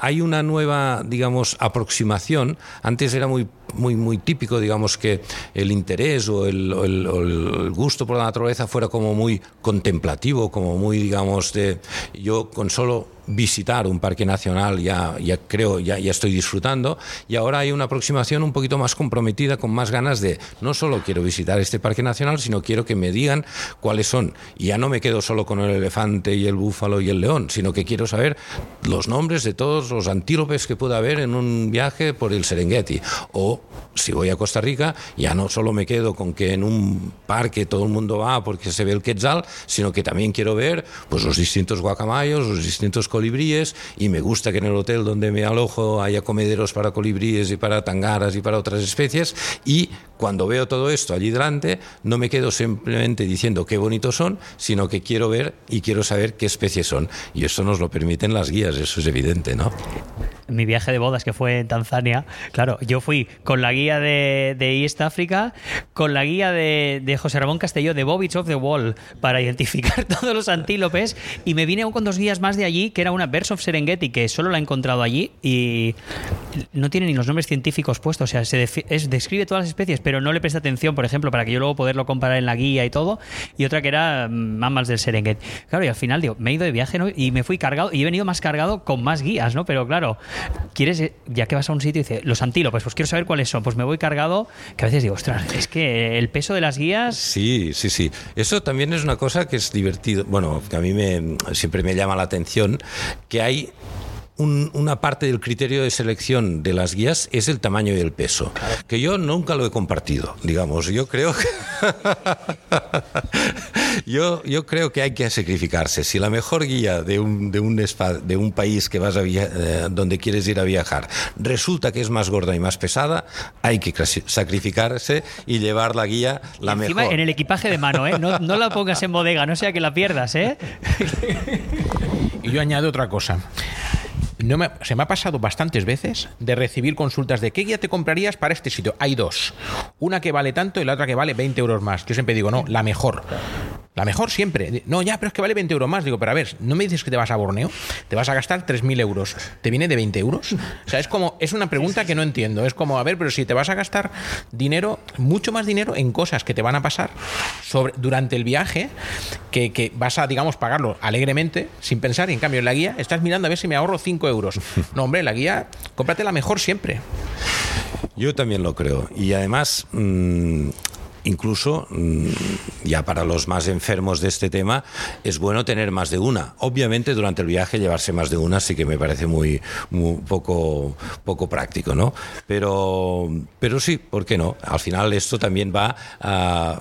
hay una nueva, digamos, aproximación. Antes era muy, muy, muy típico, digamos, que el interés o el, o el- o el gusto por la naturaleza fuera como muy contemplativo, como muy, digamos, de yo con solo visitar un parque nacional ya, ya creo, ya, ya estoy disfrutando y ahora hay una aproximación un poquito más comprometida, con más ganas de no solo quiero visitar este parque nacional, sino quiero que me digan cuáles son. Y ya no me quedo solo con el elefante y el búfalo y el león, sino que quiero saber los nombres de todos los antílopes que pueda haber en un viaje por el Serengeti. O si voy a Costa Rica, ya no solo me quedo con que en un parque todo el mundo va porque se ve el quetzal, sino que también quiero ver pues, los distintos guacamayos, los distintos colibríes, y me gusta que en el hotel donde me alojo haya comederos para colibríes y para tangaras y para otras especies, y cuando veo todo esto allí delante, no me quedo simplemente diciendo qué bonitos son, sino que quiero ver y quiero saber qué especies son. Y eso nos lo permiten las guías, eso es evidente, ¿no? Mi viaje de bodas que fue en Tanzania, claro, yo fui con la guía de, East Africa, con la guía de, José Ramón Castelló de Bobbits of the Wall para identificar todos los antílopes y me vine aún con dos guías más de allí, que era una Birds of Serengeti, que solo la he encontrado allí y no tiene ni los nombres científicos puestos, o sea, se es- describe todas las especies, pero no le presta atención, por ejemplo, para que yo luego poderlo comparar en la guía y todo, y otra que era mm, mamas del Serengeti. Claro, y al final digo, me he ido de viaje ¿no? y me fui cargado y he venido más cargado con más guías, ¿no? Pero claro, quieres, eh, ya que vas a un sitio y dices, los antílopes, pues quiero saber cuáles son, pues me voy cargado, que a veces digo, ostras, es que el peso de las guías... Sí, sí, sí. Eso también es una cosa que es divertido. Bueno, que a mí me, siempre me llama la atención, que hay un- una parte del criterio de selección de las guías es el tamaño y el peso, que yo nunca lo he compartido, digamos. Yo creo que yo, yo creo que hay que sacrificarse. Si la mejor guía de un, de un, espa- de un país que vas a via- eh, donde quieres ir a viajar resulta que es más gorda y más pesada, hay que sacrificarse y llevar la guía la Encima mejor. en el equipaje de mano, ¿eh? No, no la pongas en bodega, no sea que la pierdas, ¿eh? Y yo añado otra cosa. No me- se me ha pasado bastantes veces de recibir consultas de qué guía te comprarías para este sitio. Hay dos. Una que vale tanto y la otra que vale 20 euros más. Yo siempre digo, no, la mejor. La mejor siempre. No, ya, pero es que vale 20 euros más. Digo, pero a ver, ¿no me dices que te vas a Borneo? Te vas a gastar 3.000 euros. ¿Te viene de 20 euros? O sea, es como, es una pregunta que no entiendo. Es como, a ver, pero si te vas a gastar dinero, mucho más dinero en cosas que te van a pasar sobre, durante el viaje, que, que vas a, digamos, pagarlo alegremente, sin pensar, y en cambio en la guía estás mirando a ver si me ahorro 5 euros. No, hombre, la guía, cómprate la mejor siempre. Yo también lo creo. Y además, mm, incluso, mm, ya para los más enfermos de este tema, es bueno tener más de una. Obviamente, durante el viaje, llevarse más de una sí que me parece muy, poco, poco práctico, ¿no? Pero, pero sí, ¿por qué no? Al final, esto también va,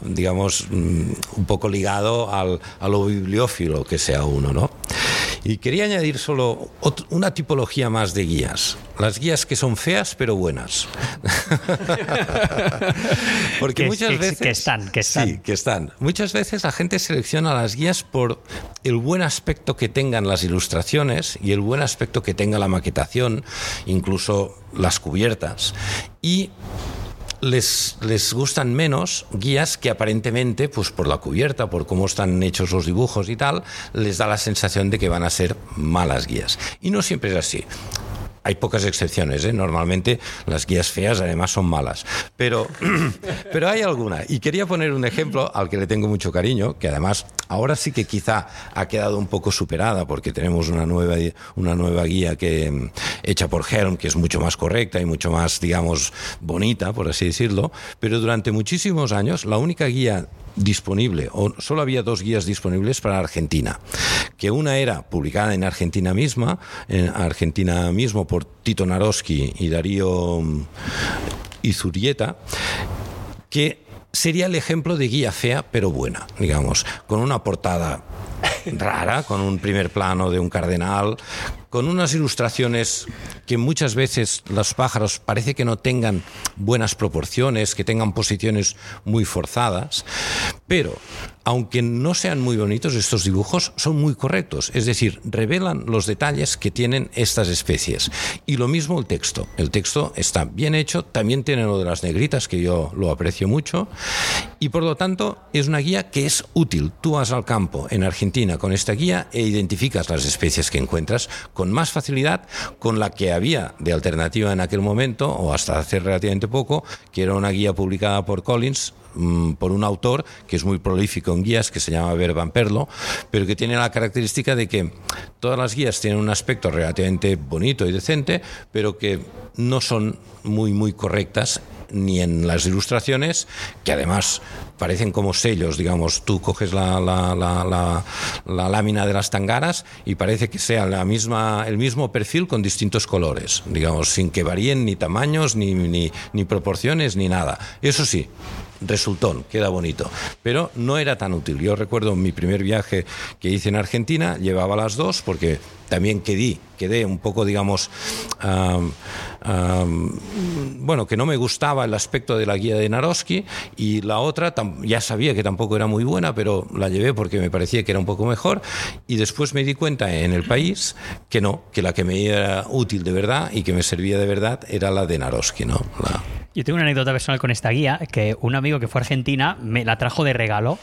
digamos, mm, un poco ligado a lo bibliófilo que sea uno, ¿no? Y quería añadir solo una tipología más de guías. Las guías que son feas pero buenas. Porque Que- muchas que- veces... que están, que están. Sí, que están. Muchas veces la gente selecciona las guías por el buen aspecto que tengan las ilustraciones y el buen aspecto que tenga la maquetación, incluso las cubiertas. Y les, les gustan menos guías que aparentemente, pues por la cubierta, por cómo están hechos los dibujos y tal, les da la sensación de que van a ser malas guías. Y no siempre es así. Hay pocas excepciones, ¿eh? normalmente las guías feas además son malas, pero, pero hay alguna. Y quería poner un ejemplo al que le tengo mucho cariño, que además ahora sí que quizá ha quedado un poco superada porque tenemos una nueva, una nueva guía que, mm, hecha por Helm, que es mucho más correcta y mucho más, digamos, bonita, por así decirlo, pero durante muchísimos años la única guía disponible, o solo había dos guías disponibles para Argentina, que una era publicada en Argentina misma, en Argentina mismo por Tito Naroski y Darío mm, Izurieta, que sería el ejemplo de guía fea pero buena, digamos, con una portada rara, con un primer plano de un cardenal, con unas ilustraciones que muchas veces los pájaros parece que no tengan buenas proporciones, que tengan posiciones muy forzadas, pero aunque no sean muy bonitos estos dibujos, son muy correctos, es decir, revelan los detalles que tienen estas especies. Y lo mismo el texto, el texto está bien hecho, también tiene lo de las negritas, que yo lo aprecio mucho, y por lo tanto es una guía que es útil. Tú vas al campo en Argentina con esta guía e identificas las especies que encuentras con más facilidad con la que había de alternativa en aquel momento, o hasta hace relativamente poco, que era una guía publicada por Collins mm, por un autor que es muy prolífico en guías, que se llama Verban Perlo, pero que tiene la característica de que todas las guías tienen un aspecto relativamente bonito y decente, pero que no son muy, muy correctas ni en las ilustraciones, que además parecen como sellos, digamos, tú coges la, la, la, la, lámina de las tangaras y parece que sea la misma, el mismo perfil con distintos colores, digamos, sin que varíen ni tamaños, ni, ni, ni proporciones, ni nada. Eso sí, resultón, queda bonito. Pero no era tan útil. Yo recuerdo mi primer viaje que hice en Argentina, llevaba las dos porque también quedé, quedé un poco, digamos, bueno, que no me gustaba el aspecto de la guía de Naroski y la otra ya sabía que tampoco era muy buena, pero la llevé porque me parecía que era un poco mejor y después me di cuenta en el país que no, que la que me era útil de verdad y que me servía de verdad era la de Naroski, ¿no? La, yo tengo una anécdota personal con esta guía, que un amigo que fue a Argentina me la trajo de regalo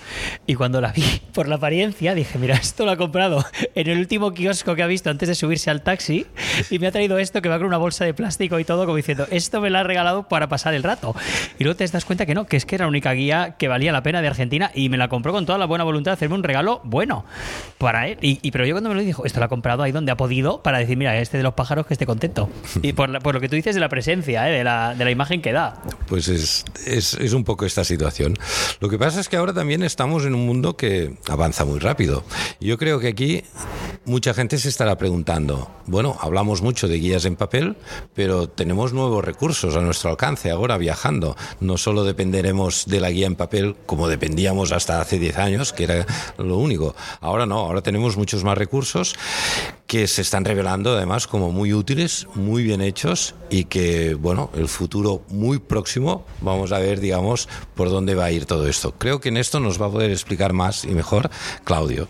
y cuando la vi por la apariencia dije, mira, esto lo ha comprado en el último kiosco que ha visto antes de subirse al taxi y me ha traído esto que va con una bolsa de plástico y todo como diciendo, esto me lo ha regalado para pasar el rato. Y luego te das cuenta que no, que es que era la única guía que valía la pena de Argentina y me la compró con toda la buena voluntad de hacerme un regalo bueno para él. Y, pero yo cuando me lo dijo, esto lo ha comprado ahí donde ha podido para decir, mira, este de los pájaros que esté contento. Y por, lo que tú dices de la presencia, ¿eh? de, la, de la imagen que da. Pues es, es, es, un poco esta situación. Lo que pasa es que ahora también estamos en un mundo que avanza muy rápido. Yo creo que aquí mucha gente se estará preguntando, bueno, hablamos mucho de guías en papel, pero tenemos nuevos recursos a nuestro alcance ahora viajando. No solo dependeremos de la guía en papel como dependíamos hasta hace 10 años, que era lo único. Ahora no, ahora tenemos muchos más recursos que se están revelando además como muy útiles, muy bien hechos y que, bueno, el futuro muy próximo vamos a ver, digamos, por dónde va a ir todo esto. Creo que en esto nos va a poder explicar más y mejor Claudio.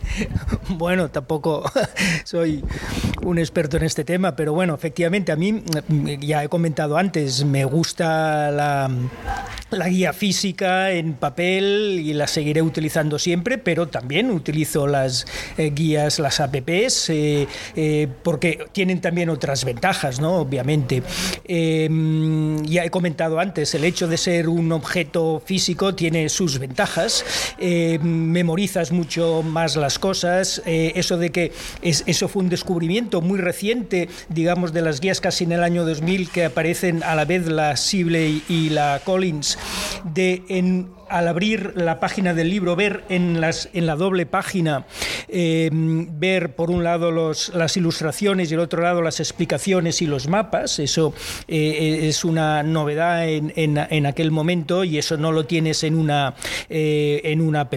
bueno, tampoco soy un experto en este tema, pero bueno, efectivamente a mí, ya he comentado antes, me gusta la, la guía física en papel y la seguiré utilizando siempre, pero también utilizo las eh, guías, las apps, eh, eh, porque tienen también otras ventajas, ¿no? Obviamente. Em, ya he comentado antes, el hecho de ser un objeto físico tiene sus ventajas, em, memorizas mucho más las cosas, eso de que es, eso fue un descubrimiento muy reciente, digamos, de las guías casi en el año 2000 que aparecen a la vez la Sibley y la Collins de en al abrir la página del libro, ver en, las, en la doble página, em, ver por un lado los, las ilustraciones y el otro lado las explicaciones y los mapas. Eso eh, es una novedad en, en, aquel momento y eso no lo tienes en una, eh, en una app.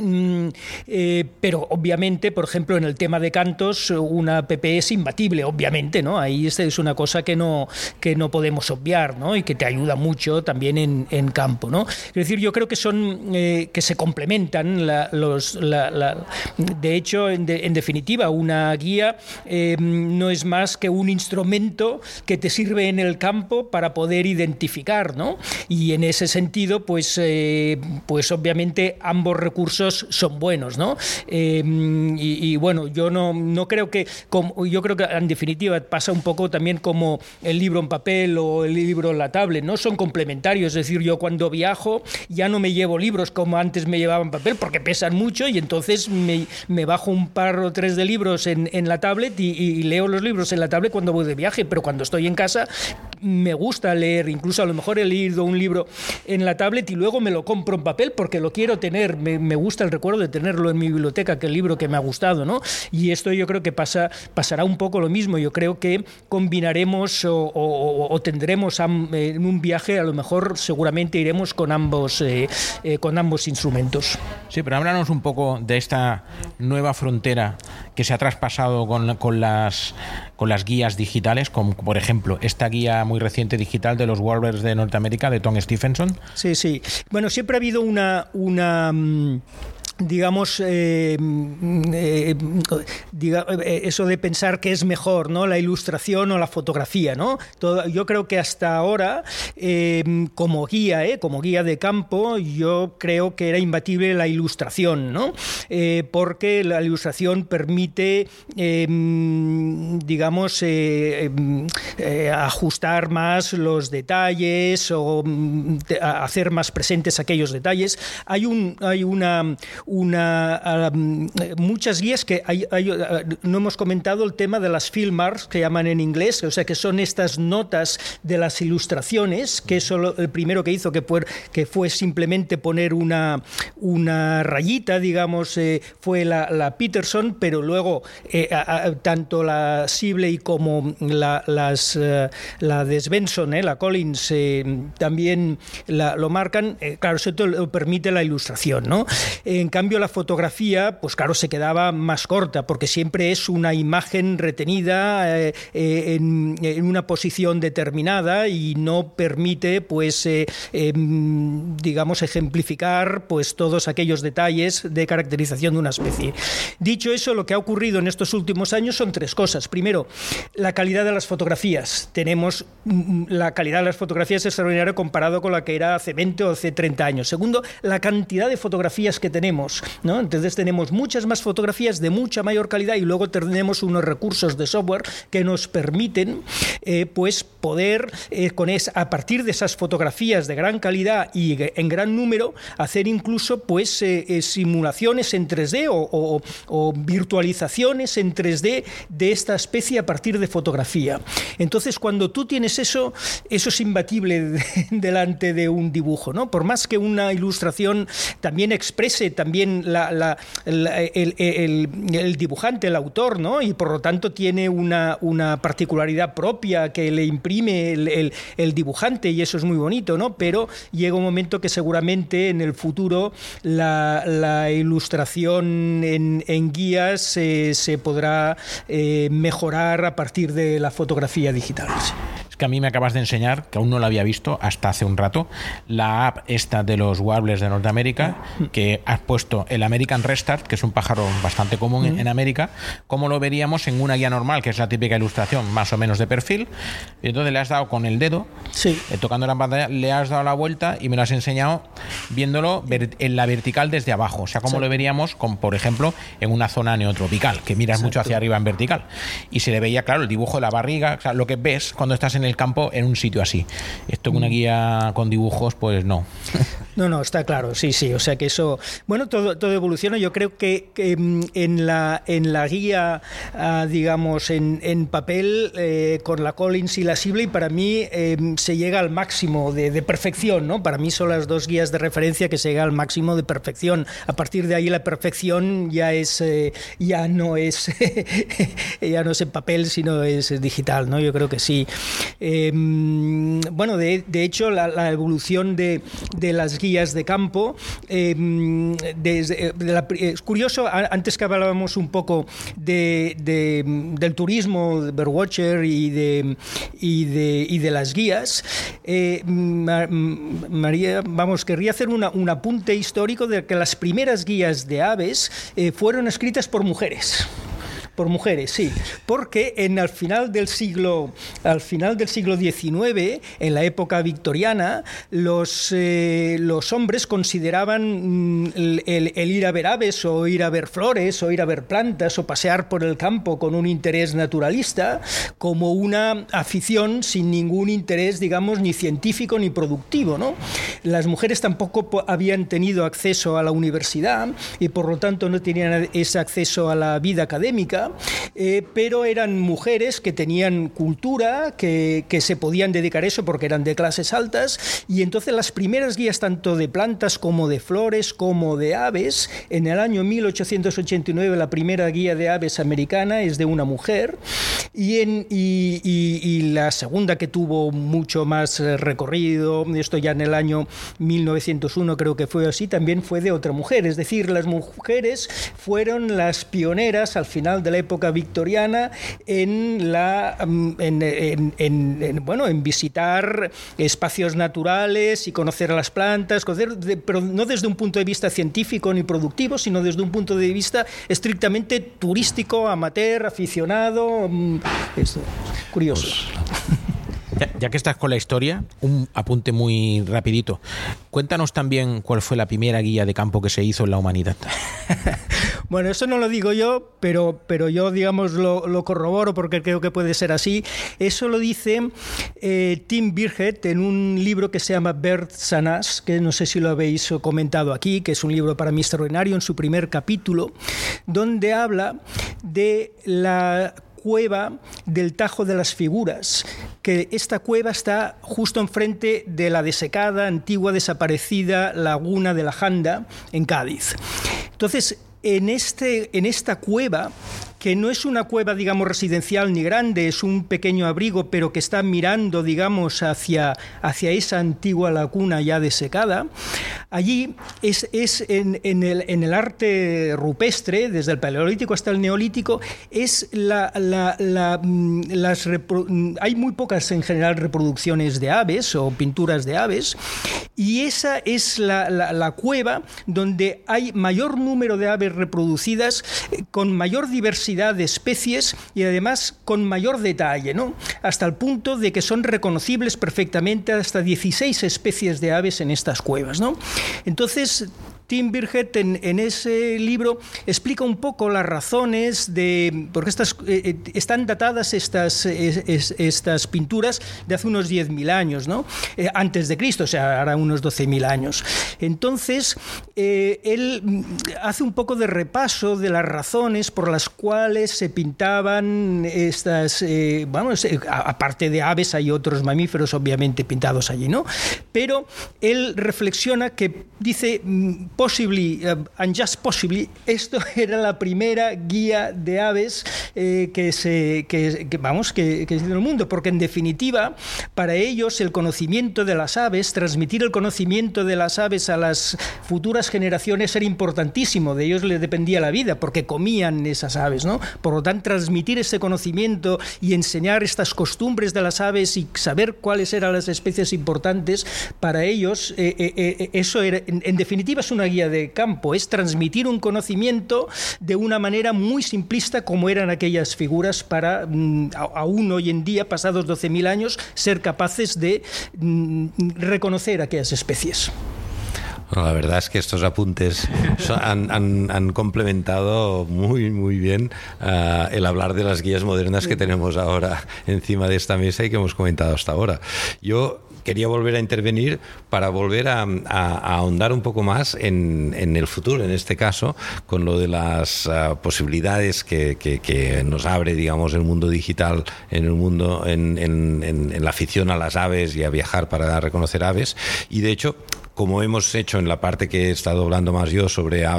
Mm, eh, pero obviamente, por ejemplo, en el tema de cantos, una app es imbatible, obviamente, ¿no? Ahí es una cosa que no, que no podemos obviar, ¿no? Y que te ayuda mucho también en, en campo, ¿no? Es decir, yo creo que son eh, que se complementan los, de hecho, en, definitiva, una guía eh, no es más que un instrumento que te sirve en el campo para poder identificar, ¿no? Y en ese sentido, pues, pues obviamente ambos recursos son buenos, ¿no? Eh, y, y, bueno, yo no, no creo que, como, yo creo que en definitiva pasa un poco también como el libro en papel o el libro en la tablet, ¿no? Son complementarios, es decir, yo cuando viajo ya no me llevo libros como antes me llevaba en papel porque pesan mucho y entonces me, me bajo un par o tres de libros en, en la tablet y, y, leo los libros en la tablet cuando voy de viaje, pero cuando estoy en casa me gusta leer, incluso a lo mejor he leído un libro en la tablet y luego me lo compro en papel porque lo quiero tener, me, me gusta el recuerdo de tenerlo en mi biblioteca, que el libro que me ha gustado, ¿no? Y esto yo creo que pasa, pasará un poco lo mismo, yo creo que combinaremos o, o, o tendremos en un viaje, a lo mejor seguramente iremos con ambos, eh, eh, con ambos instrumentos. Sí, pero háblanos un poco de esta nueva frontera que se ha traspasado con, con, las, con las guías digitales, como por ejemplo esta guía muy reciente digital de los Warblers de Norteamérica de Tom Stephenson. Sí, sí. Bueno, siempre ha habido una... una digamos, eh, eh, eh, eso de pensar que es mejor, ¿no? La ilustración o la fotografía, ¿no? Yo creo que hasta ahora, como guía, como guía de campo, yo creo que era imbatible la ilustración, ¿no? Porque la ilustración permite, digamos, ajustar más los detalles o hacer más presentes aquellos detalles. Hay un, hay una una, muchas guías que hay, uh, no hemos comentado el tema de las field marks que llaman en inglés, o sea que son estas notas de las ilustraciones, que eso el primero que hizo que fue, simplemente poner una, una rayita, digamos, eh, fue la, Peterson, pero luego eh, tanto la Sibley como la, las, uh, la de Svensson, eh, la Collins, eh, también lo marcan, claro, eso te lo permite la ilustración, ¿no? Cambio, la fotografía, pues claro, se quedaba más corta, porque siempre es una imagen retenida eh, eh, en, en, una posición determinada y no permite, pues, eh, digamos, ejemplificar pues todos aquellos detalles de caracterización de una especie. Dicho eso, lo que ha ocurrido en estos últimos años son tres cosas. Primero, la calidad de las fotografías. Tenemos mm, la calidad de las fotografías extraordinaria comparado con la que era hace 20 o hace 30 años. Segundo, la cantidad de fotografías que tenemos ¿no? Entonces tenemos muchas más fotografías de mucha mayor calidad y luego tenemos unos recursos de software que nos permiten eh, pues poder eh, con es, a partir de esas fotografías de gran calidad y en gran número hacer incluso pues eh, simulaciones en 3D o, o, o, virtualizaciones en 3D de esta especie a partir de fotografía. Entonces cuando tú tienes eso, eso es imbatible delante de un dibujo, ¿no? Por más que una ilustración también exprese también también el, dibujante, el autor, ¿no? Y por lo tanto tiene una, particularidad propia que le imprime el, dibujante y eso es muy bonito, ¿no? Pero llega un momento que seguramente en el futuro la, ilustración en, guías se podrá eh, mejorar a partir de la fotografía digital. Que a mí me acabas de enseñar, que aún no lo había visto hasta hace un rato, la app esta de los Warblers de Norteamérica, que has puesto el American Restart, que es un pájaro bastante común en, en América, como lo veríamos en una guía normal, que es la típica ilustración más o menos de perfil. Y entonces le has dado con el dedo, sí. eh, tocando la pantalla, le has dado la vuelta y me lo has enseñado viéndolo en la vertical desde abajo. O sea, como sí. lo veríamos, con, por ejemplo, en una zona neotropical, que miras Exacto. mucho hacia arriba en vertical. Y se le veía, claro, el dibujo de la barriga, o sea, lo que ves cuando estás en el campo en un sitio así. Esto con una guía con dibujos, pues no. No, no, está claro, sí, sí. O sea que eso, bueno, todo, todo evoluciona. Yo creo que, que en, la, en la guía, uh, digamos, en, en papel, eh, con la Collins y la Sibley, para mí eh, se llega al máximo de, perfección, ¿no? Para mí son las dos guías de referencia que se llega al máximo de perfección. A partir de ahí la perfección ya es, eh, ya no es, ya no es en papel, sino es digital, ¿no? Yo creo que sí. Eh, bueno, de, de hecho, la, la, evolución de, de, las guías de campo, eh, de la, es curioso, antes que hablábamos un poco de, del turismo, de Birdwatcher y de, las guías, eh, María, vamos, querría hacer un apunte histórico de que las primeras guías de aves eh, fueron escritas por mujeres. Por mujeres, sí. Porque en al final del siglo, al final del siglo XIX, en la época victoriana, los, eh, los hombres consideraban mm, el, el- ir a ver aves o ir a ver flores o ir a ver plantas o pasear por el campo con un interés naturalista como una afición sin ningún interés, digamos, ni científico ni productivo. ¿no? Las mujeres tampoco po- habían tenido acceso a la universidad y por lo tanto no tenían ese acceso a la vida académica, eh, pero eran mujeres que tenían cultura, que, que se podían dedicar a eso porque eran de clases altas y entonces las primeras guías tanto de plantas como de flores como de aves, en el año 1889 la primera guía de aves americana es de una mujer y, en, y, y- y la segunda que tuvo mucho más eh, recorrido, esto ya en el año 1901 creo que fue así, también fue de otra mujer. Es decir, las mujeres fueron las pioneras al final de la época victoriana en, la, mm, en, en- en- en, bueno, en visitar espacios naturales y conocer las plantas, conocer pero no desde un punto de vista científico ni productivo, sino desde un punto de vista estrictamente turístico, amateur, aficionado. mm, curioso. Ya, que estás con la historia, un apunte muy rapidito. Cuéntanos también cuál fue la primera guía de campo que se hizo en la humanidad. Bueno, eso no lo digo yo, pero, pero yo, digamos, lo, lo corroboro porque creo que puede ser así. Eso lo dice eh, Tim Birgett en un libro que se llama Birds and Us, que no sé si lo habéis comentado aquí, que es un libro para mí extraordinario, en su primer capítulo, donde habla de la cueva del Tajo de las Figuras, que esta cueva está justo enfrente de la desecada, antigua, desaparecida laguna de la Janda, en Cádiz. Entonces, en, este, en esta cueva, que no es una cueva, digamos, residencial ni grande, es un pequeño abrigo, pero que está mirando, digamos, hacia, hacia esa antigua laguna ya desecada, allí es, es en, en el, en el arte rupestre, desde el paleolítico hasta el neolítico, es la, la- mm, las mm, hay muy pocas en general reproducciones de aves o pinturas de aves, y esa es la, la- la cueva donde hay mayor número de aves reproducidas, eh, con mayor diversidad de especies y además con mayor detalle, ¿no? hasta el punto de que son reconocibles perfectamente hasta 16 especies de aves en estas cuevas. ¿no? Entonces, Tim Birgett en, ese libro explica un poco las razones de porque estas eh, eh, están datadas estas es- es- estas pinturas de hace unos 10.000 años, ¿no? Eh, antes de Cristo, o sea, ahora unos 12.000 años. Entonces, eh, él mm, hace un poco de repaso de las razones por las cuales se pintaban estas, eh, eh, a- aparte de aves hay otros mamíferos obviamente pintados allí, ¿no? Pero él reflexiona que dice mm, possibly eh, and just possibly esto era la primera guía de aves eh, que se que, vamos que, que en el mundo porque en definitiva para ellos el conocimiento de las aves transmitir el conocimiento de las aves a las futuras generaciones era importantísimo. De ellos les dependía la vida porque comían esas aves no por lo tanto transmitir ese conocimiento y enseñar estas costumbres de las aves y saber cuáles eran las especies importantes para ellos eh, eso era en definitiva es una guía de campo, es transmitir un conocimiento de una manera muy simplista como eran aquellas figuras para mm, aún hoy en día, pasados 12.000 años, ser capaces de mm, reconocer aquellas especies. La verdad es que estos apuntes han, complementado muy, muy bien ah, el hablar de las guías modernas que tenemos ahora encima de esta mesa y que hemos comentado hasta ahora. Yo quería volver a intervenir para volver a, ahondar un poco más en, el futuro, en este caso, con lo de las ah, posibilidades que, nos abre, digamos, el mundo digital, en el mundo, en la afición a las aves y a viajar para reconocer aves. Y de hecho, como hemos hecho en la parte que he estado hablando más yo sobre a-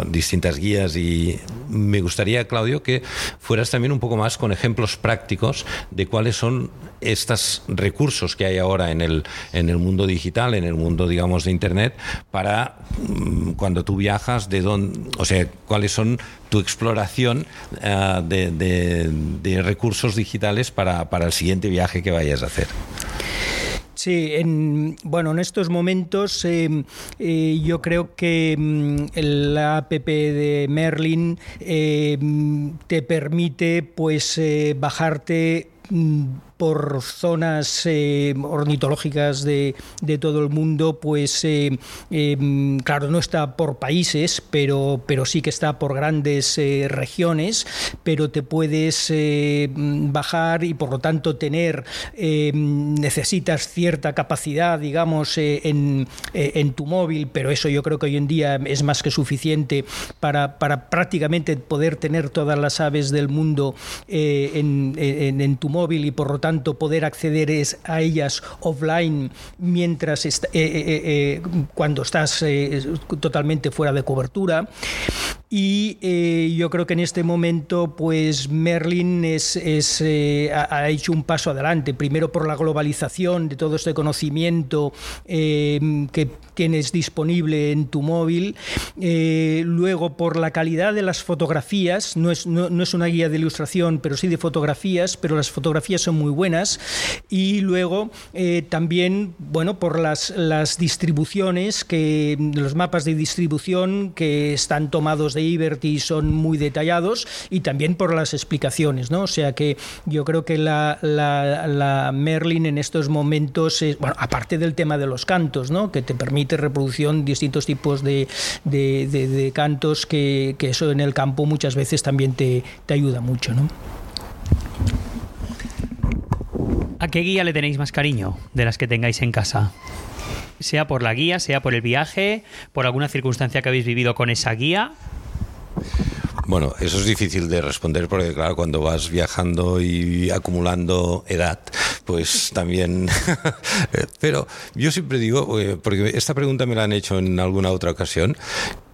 a distintas guías y me gustaría, Claudio, que fueras también un poco más con ejemplos prácticos de cuáles son estos recursos que hay ahora en el, en el mundo digital, en el mundo, digamos, de Internet, para mm, cuando tú viajas, de dónde, o sea, cuáles son tu exploración eh, de, de- de recursos digitales para, para el siguiente viaje que vayas a hacer. Sí, en, bueno, en estos momentos eh, eh, yo creo que mm, la app de Merlin eh, te permite pues eh, bajarte mm, por zonas eh, ornitológicas de, todo el mundo, pues eh, eh, claro, no está por países, pero, pero sí que está por grandes eh, regiones, pero te puedes bajar y por lo tanto tener, eh, necesitas cierta capacidad, digamos, en, en, tu móvil, pero eso yo creo que hoy en día es más que suficiente para, para prácticamente poder tener todas las aves del mundo en, en, en tu móvil y por lo tanto tanto poder acceder es a ellas offline mientras eh, eh, eh, cuando estás totalmente fuera de cobertura y eh, yo creo que en este momento pues Merlin es, es eh, ha, hecho un paso adelante. Primero por la globalización de todo este conocimiento eh, que tienes disponible en tu móvil eh, luego por la calidad de las fotografías. No es, no, no es una guía de ilustración pero sí de fotografías pero las fotografías son muy buenas. Y luego eh, también bueno por las, las distribuciones que los mapas de distribución que están tomados de Iberty son muy detallados y también por las explicaciones, ¿no? O sea que yo creo que la, Merlin en estos momentos, es, bueno, aparte del tema de los cantos, ¿no? Que te permite reproducción de distintos tipos de, de, de, de cantos que, que, eso en el campo muchas veces también te, te ayuda mucho, ¿no? ¿A qué guía le tenéis más cariño de las que tengáis en casa? Sea por la guía, sea por el viaje, por alguna circunstancia que habéis vivido con esa guía. Bueno, eso es difícil de responder porque, claro, cuando vas viajando y acumulando edad, pues también... Pero yo siempre digo, eh, porque esta pregunta me la han hecho en alguna otra ocasión,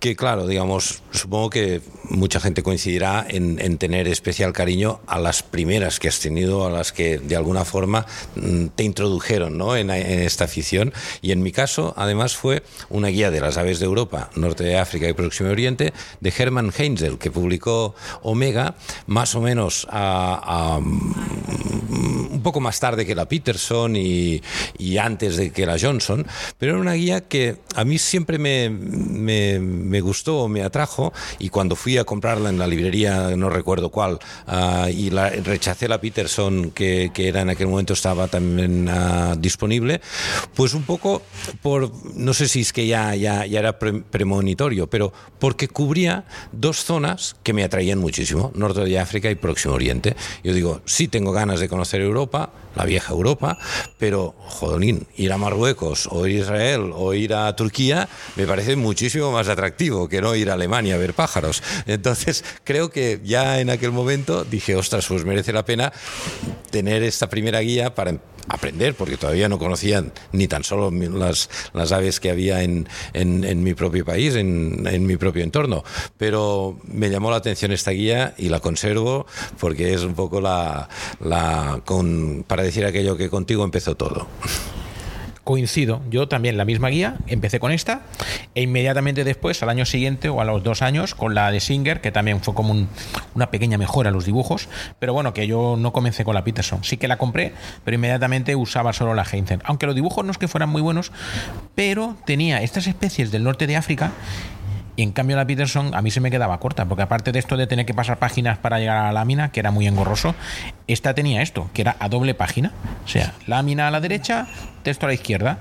que claro, digamos, supongo que mucha gente coincidirá en, en, tener especial cariño a las primeras que has tenido, a las que de alguna forma mm, te introdujeron ¿no? en, en, esta afición. Y en mi caso, además, fue una guía de las aves de Europa, Norte de África y Próximo Oriente, de Hermann Heinzel, que publicó Omega más o menos a, a, un poco más tarde que la Peterson y, y, antes de que la Johnson, pero era una guía que a mí siempre me, me me gustó, me atrajo y cuando fui a comprarla en la librería, no recuerdo cuál, uh, y la, rechacé la Peterson que, que, era en aquel momento estaba también uh, disponible, pues un poco por, no sé si es que ya, ya, ya era pre premonitorio, pero porque cubría dos zonas que me atraían muchísimo, Norte de África y Próximo Oriente. Yo digo, sí tengo ganas de conocer Europa, la vieja Europa, pero, jodolín, ir a Marruecos o ir a Israel o ir a Turquía me parece muchísimo más atractivo que no ir a Alemania a ver pájaros. Entonces, creo que ya en aquel momento dije, ostras, pues merece la pena tener esta primera guía para aprender, porque todavía no conocían ni tan solo las, las aves que había en, en, en mi propio país, en, en, mi propio entorno. Pero me llamó la atención esta guía y la conservo porque es un poco la, la con, para decir aquello que contigo empezó todo coincido. Yo también la misma guía, empecé con esta e inmediatamente después, al año siguiente o a los dos años, con la de Singer, que también fue como un, una pequeña mejora a los dibujos, pero bueno, que yo no comencé con la Peterson. Sí que la compré, pero inmediatamente usaba solo la Heinzen. Aunque los dibujos no es que fueran muy buenos, pero tenía estas especies del norte de África y en cambio la Peterson a mí se me quedaba corta, porque aparte de esto de tener que pasar páginas para llegar a la lámina, que era muy engorroso, esta tenía esto, que era a doble página. O sea, lámina a la derecha, texto a la izquierda.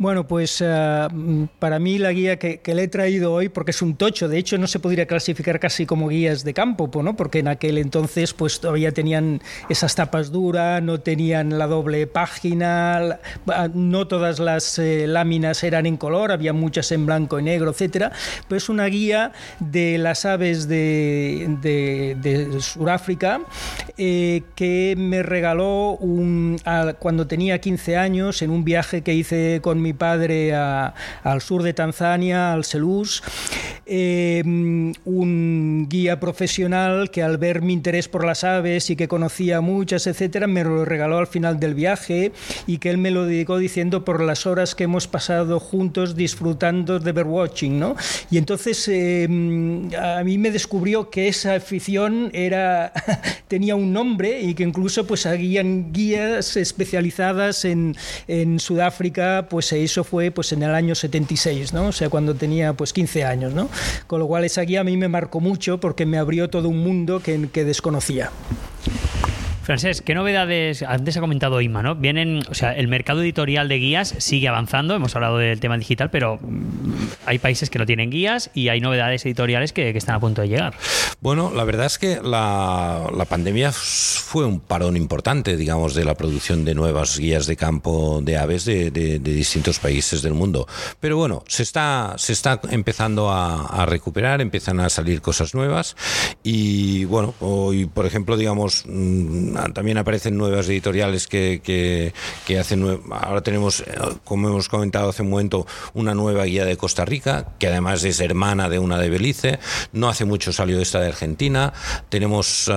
Bueno, pues uh, para mí la guía que, le he traído hoy, porque es un tocho, de hecho no se podría clasificar casi como guías de campo, ¿no? porque en aquel entonces pues todavía tenían esas tapas duras, no tenían la doble página, no todas las eh, láminas eran en color, había muchas en blanco y negro, etcétera. Pues es una guía de las aves de, de, Sudáfrica eh, que me regaló un, cuando tenía 15 años en un viaje que hice con mi mi padre al sur de Tanzania, al Selous, eh, un guía profesional que al ver mi interés por las aves y que conocía muchas, etcétera, me lo regaló al final del viaje y que él me lo dedicó diciendo por las horas que hemos pasado juntos disfrutando de birdwatching, ¿no? Y entonces eh, a mí me descubrió que esa afición era tenía un nombre y que incluso pues habían guías especializadas en, en Sudáfrica, pues eso fue pues en el año 76, ¿no? O sea, cuando tenía pues 15 años, ¿no? Con lo cual esa guía a mí me marcó mucho porque me abrió todo un mundo que, que desconocía. Francés, ¿qué novedades? Antes ha comentado Inma, ¿no? Vienen, o sea, el mercado editorial de guías sigue avanzando, hemos hablado del tema digital, pero mm, hay países que no tienen guías y hay novedades editoriales que, están a punto de llegar. Bueno, la verdad es que la, pandemia fue un parón importante, digamos, de la producción de nuevas guías de campo de aves de, distintos países del mundo. Pero bueno, se está, se está empezando a, a recuperar, empiezan a salir cosas nuevas y bueno, hoy, por ejemplo, digamos, mm, también aparecen nuevas editoriales que, que, hacen. Ahora tenemos, eh, como hemos comentado hace un momento, una nueva guía de Costa Rica, que además es hermana de una de Belice. No hace mucho salió esta de Argentina. Tenemos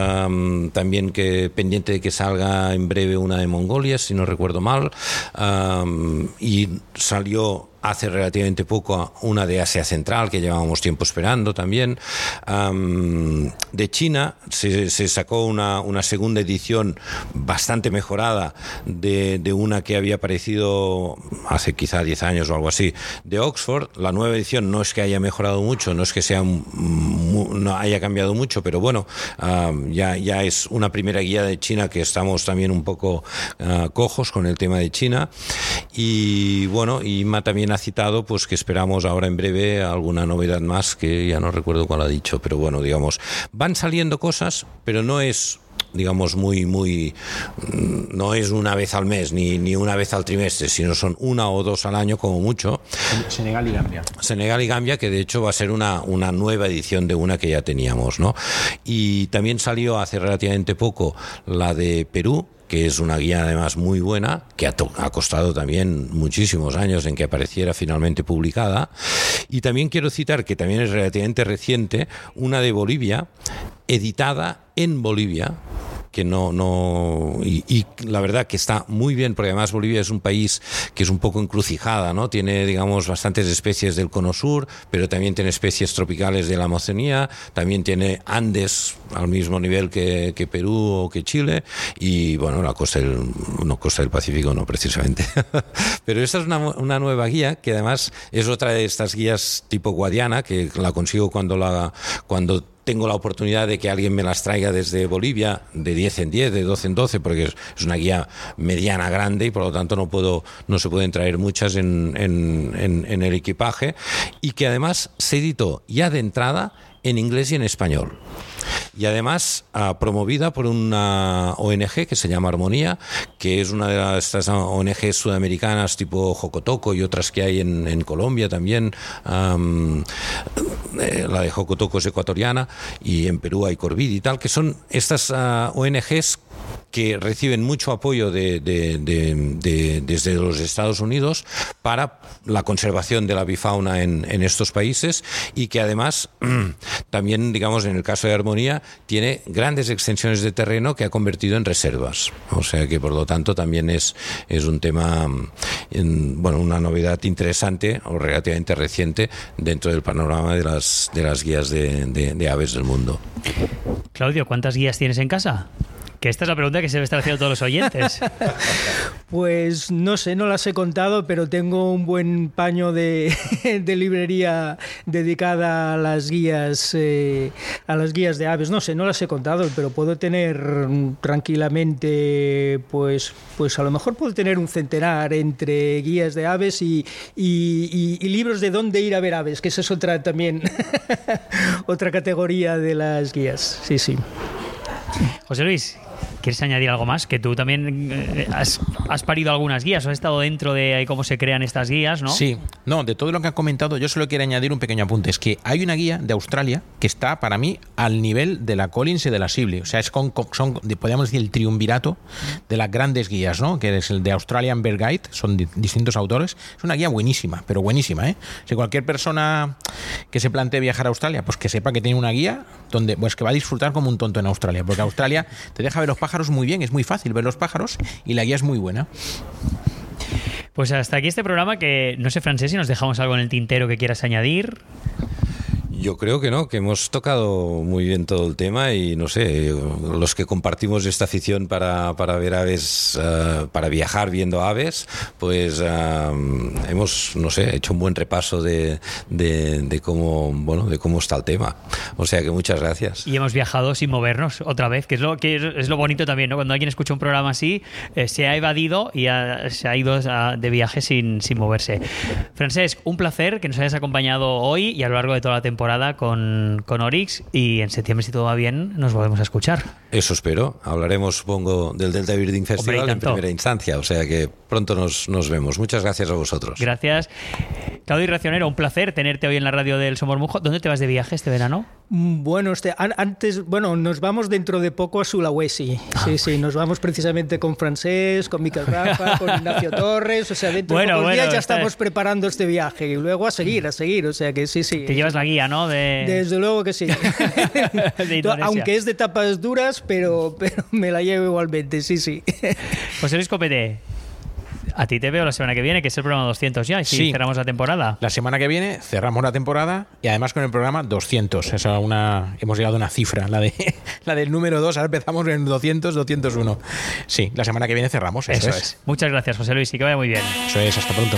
también que pendiente de que salga en breve una de Mongolia, si no recuerdo mal. y salió hace relativamente poco una de Asia Central que llevábamos tiempo esperando también. de China se, sacó una, una, segunda edición bastante mejorada de, de, una que había aparecido hace quizá 10 años o algo así, de Oxford. La nueva edición no es que haya mejorado mucho, no es que sea no haya cambiado mucho, pero bueno, ya, ya es una primera guía de China que estamos también un poco ah, cojos con el tema de China. Y bueno, y también ha citado pues que esperamos ahora en breve alguna novedad más que ya no recuerdo cuál ha dicho, pero bueno, digamos, van saliendo cosas, pero no es digamos, muy, muy, mm, no es una vez al mes ni, ni una vez al trimestre, sino son una o dos al año como mucho. Senegal y Gambia. Senegal y Gambia, que de hecho va a ser una, una nueva edición de una que ya teníamos, ¿no? Y también salió hace relativamente poco la de Perú, que es una guía además muy buena, que ha, costado también muchísimos años en que apareciera finalmente publicada. Y también quiero citar, que también es relativamente reciente, una de Bolivia, editada en Bolivia que no, no y, la verdad que está muy bien, porque además Bolivia es un país que es un poco encrucijada, ¿no? Tiene, digamos, bastantes especies del cono sur, pero también tiene especies tropicales de la Amazonía, también tiene Andes al mismo nivel que, que Perú o que Chile, y bueno, la costa del, no, costa del Pacífico no precisamente. pero esta es una, una nueva guía que además es otra de estas guías tipo Guadiana, que la consigo cuando la cuando tengo la oportunidad de que alguien me las traiga desde Bolivia de 10 en 10, de 12 en 12, porque es, una guía mediana grande y por lo tanto no, puedo, no se pueden traer muchas en, el equipaje y que además se editó ya de entrada en inglés y en español y además ah, promovida por una ONG que se llama Armonía, que es una de estas ONGs sudamericanas tipo Jocotoco y otras que hay en, Colombia también. Eh, la de Jocotoco es ecuatoriana y en Perú hay Corvid y tal, que son estas ah, ONGs que reciben mucho apoyo de, desde los Estados Unidos para la conservación de la bifauna en, estos países y que además también, digamos, en el caso de Armonía, tiene grandes extensiones de terreno que ha convertido en reservas. O sea que, por lo tanto, también es, es un tema, bueno, una novedad interesante o relativamente reciente dentro del panorama de las, de las guías de aves del mundo. Claudio, ¿cuántas guías tienes en casa? Que esta es la pregunta que se debe estar haciendo todos los oyentes. Pues no sé, no las he contado, pero tengo un buen paño de, librería dedicada a las guías eh, a las guías de aves. No sé, no las he contado, pero puedo tener tranquilamente, pues, pues a lo mejor puedo tener un centenar entre guías de aves y, y libros de dónde ir a ver aves, que esa es otra también otra categoría de las guías. Sí, sí. José Luis, ¿Quieres añadir algo más? Que tú también eh, has, has parido algunas guías, o has estado dentro de cómo se crean estas guías, ¿no? Sí, no, de todo lo que han comentado, yo solo quiero añadir un pequeño apunte. Es que hay una guía de Australia que está para mí al nivel de la Collins y de la Sibley. O sea, es con- son, podríamos decir, el triunvirato de las grandes guías, ¿no? Que es el de Australian Bear Guide, son di- distintos autores. Es una guía buenísima, pero buenísima, ¿eh? Si cualquier persona que se plantee viajar a Australia, pues que sepa que tiene una guía donde pues que va a disfrutar como un tonto en Australia, porque Australia te deja ver los pájaros muy bien, es muy fácil ver los pájaros y la guía es muy buena. Pues hasta aquí este programa que no sé, Francés, si nos dejamos algo en el tintero que quieras añadir. Yo creo que no, que hemos tocado muy bien todo el tema y no sé, los que compartimos esta afición para, para ver aves, eh, para viajar viendo aves, pues eh, hemos, no sé, hecho un buen repaso de, de, de cómo, bueno, de cómo está el tema. O sea que muchas gracias. Y hemos viajado sin movernos otra vez, que es lo que es lo bonito también, ¿no? Cuando alguien escucha un programa así, eh, se ha evadido y ha- se ha ido a- de viaje sin, sin moverse. Francesc, un placer que nos hayas acompañado hoy y a lo largo de toda la temporada con, con Orix y en septiembre, si todo va bien, nos volvemos a escuchar. Eso espero. Hablaremos, supongo, del Delta Birding Festival en primera instancia. O sea que pronto nos, nos vemos. Muchas gracias a vosotros. Gracias. Claudio y Racionero, un placer tenerte hoy en la radio del Somormujo. ¿Dónde te vas de viaje este verano? Mm, Bueno, este, an- antes, bueno, nos vamos dentro de poco a Sulawesi. Ah, Sí, sí, nos vamos precisamente con Francés, con Miquel Rafa, con Ignacio Torres. O sea, dentro Bueno, de pocos bueno, días ya estamos preparando este viaje y luego a seguir, a seguir. O sea que sí, sí. Te llevas la guía, ¿no? De... Desde luego que sí. Aunque es de tapas duras, pero, pero me la llevo igualmente, sí, sí. José Luis Copete, a ti te veo la semana que viene, que es el programa 200 ya, y si Sí. cerramos la temporada. La semana que viene cerramos la temporada y además con el programa 200. Esa una, hemos llegado a una cifra, la, de, la del número 2. Ahora empezamos en 200, 201. Sí, la semana que viene cerramos. Eso, Eso es. Muchas gracias, José Luis, y que vaya muy bien. Eso es, hasta pronto.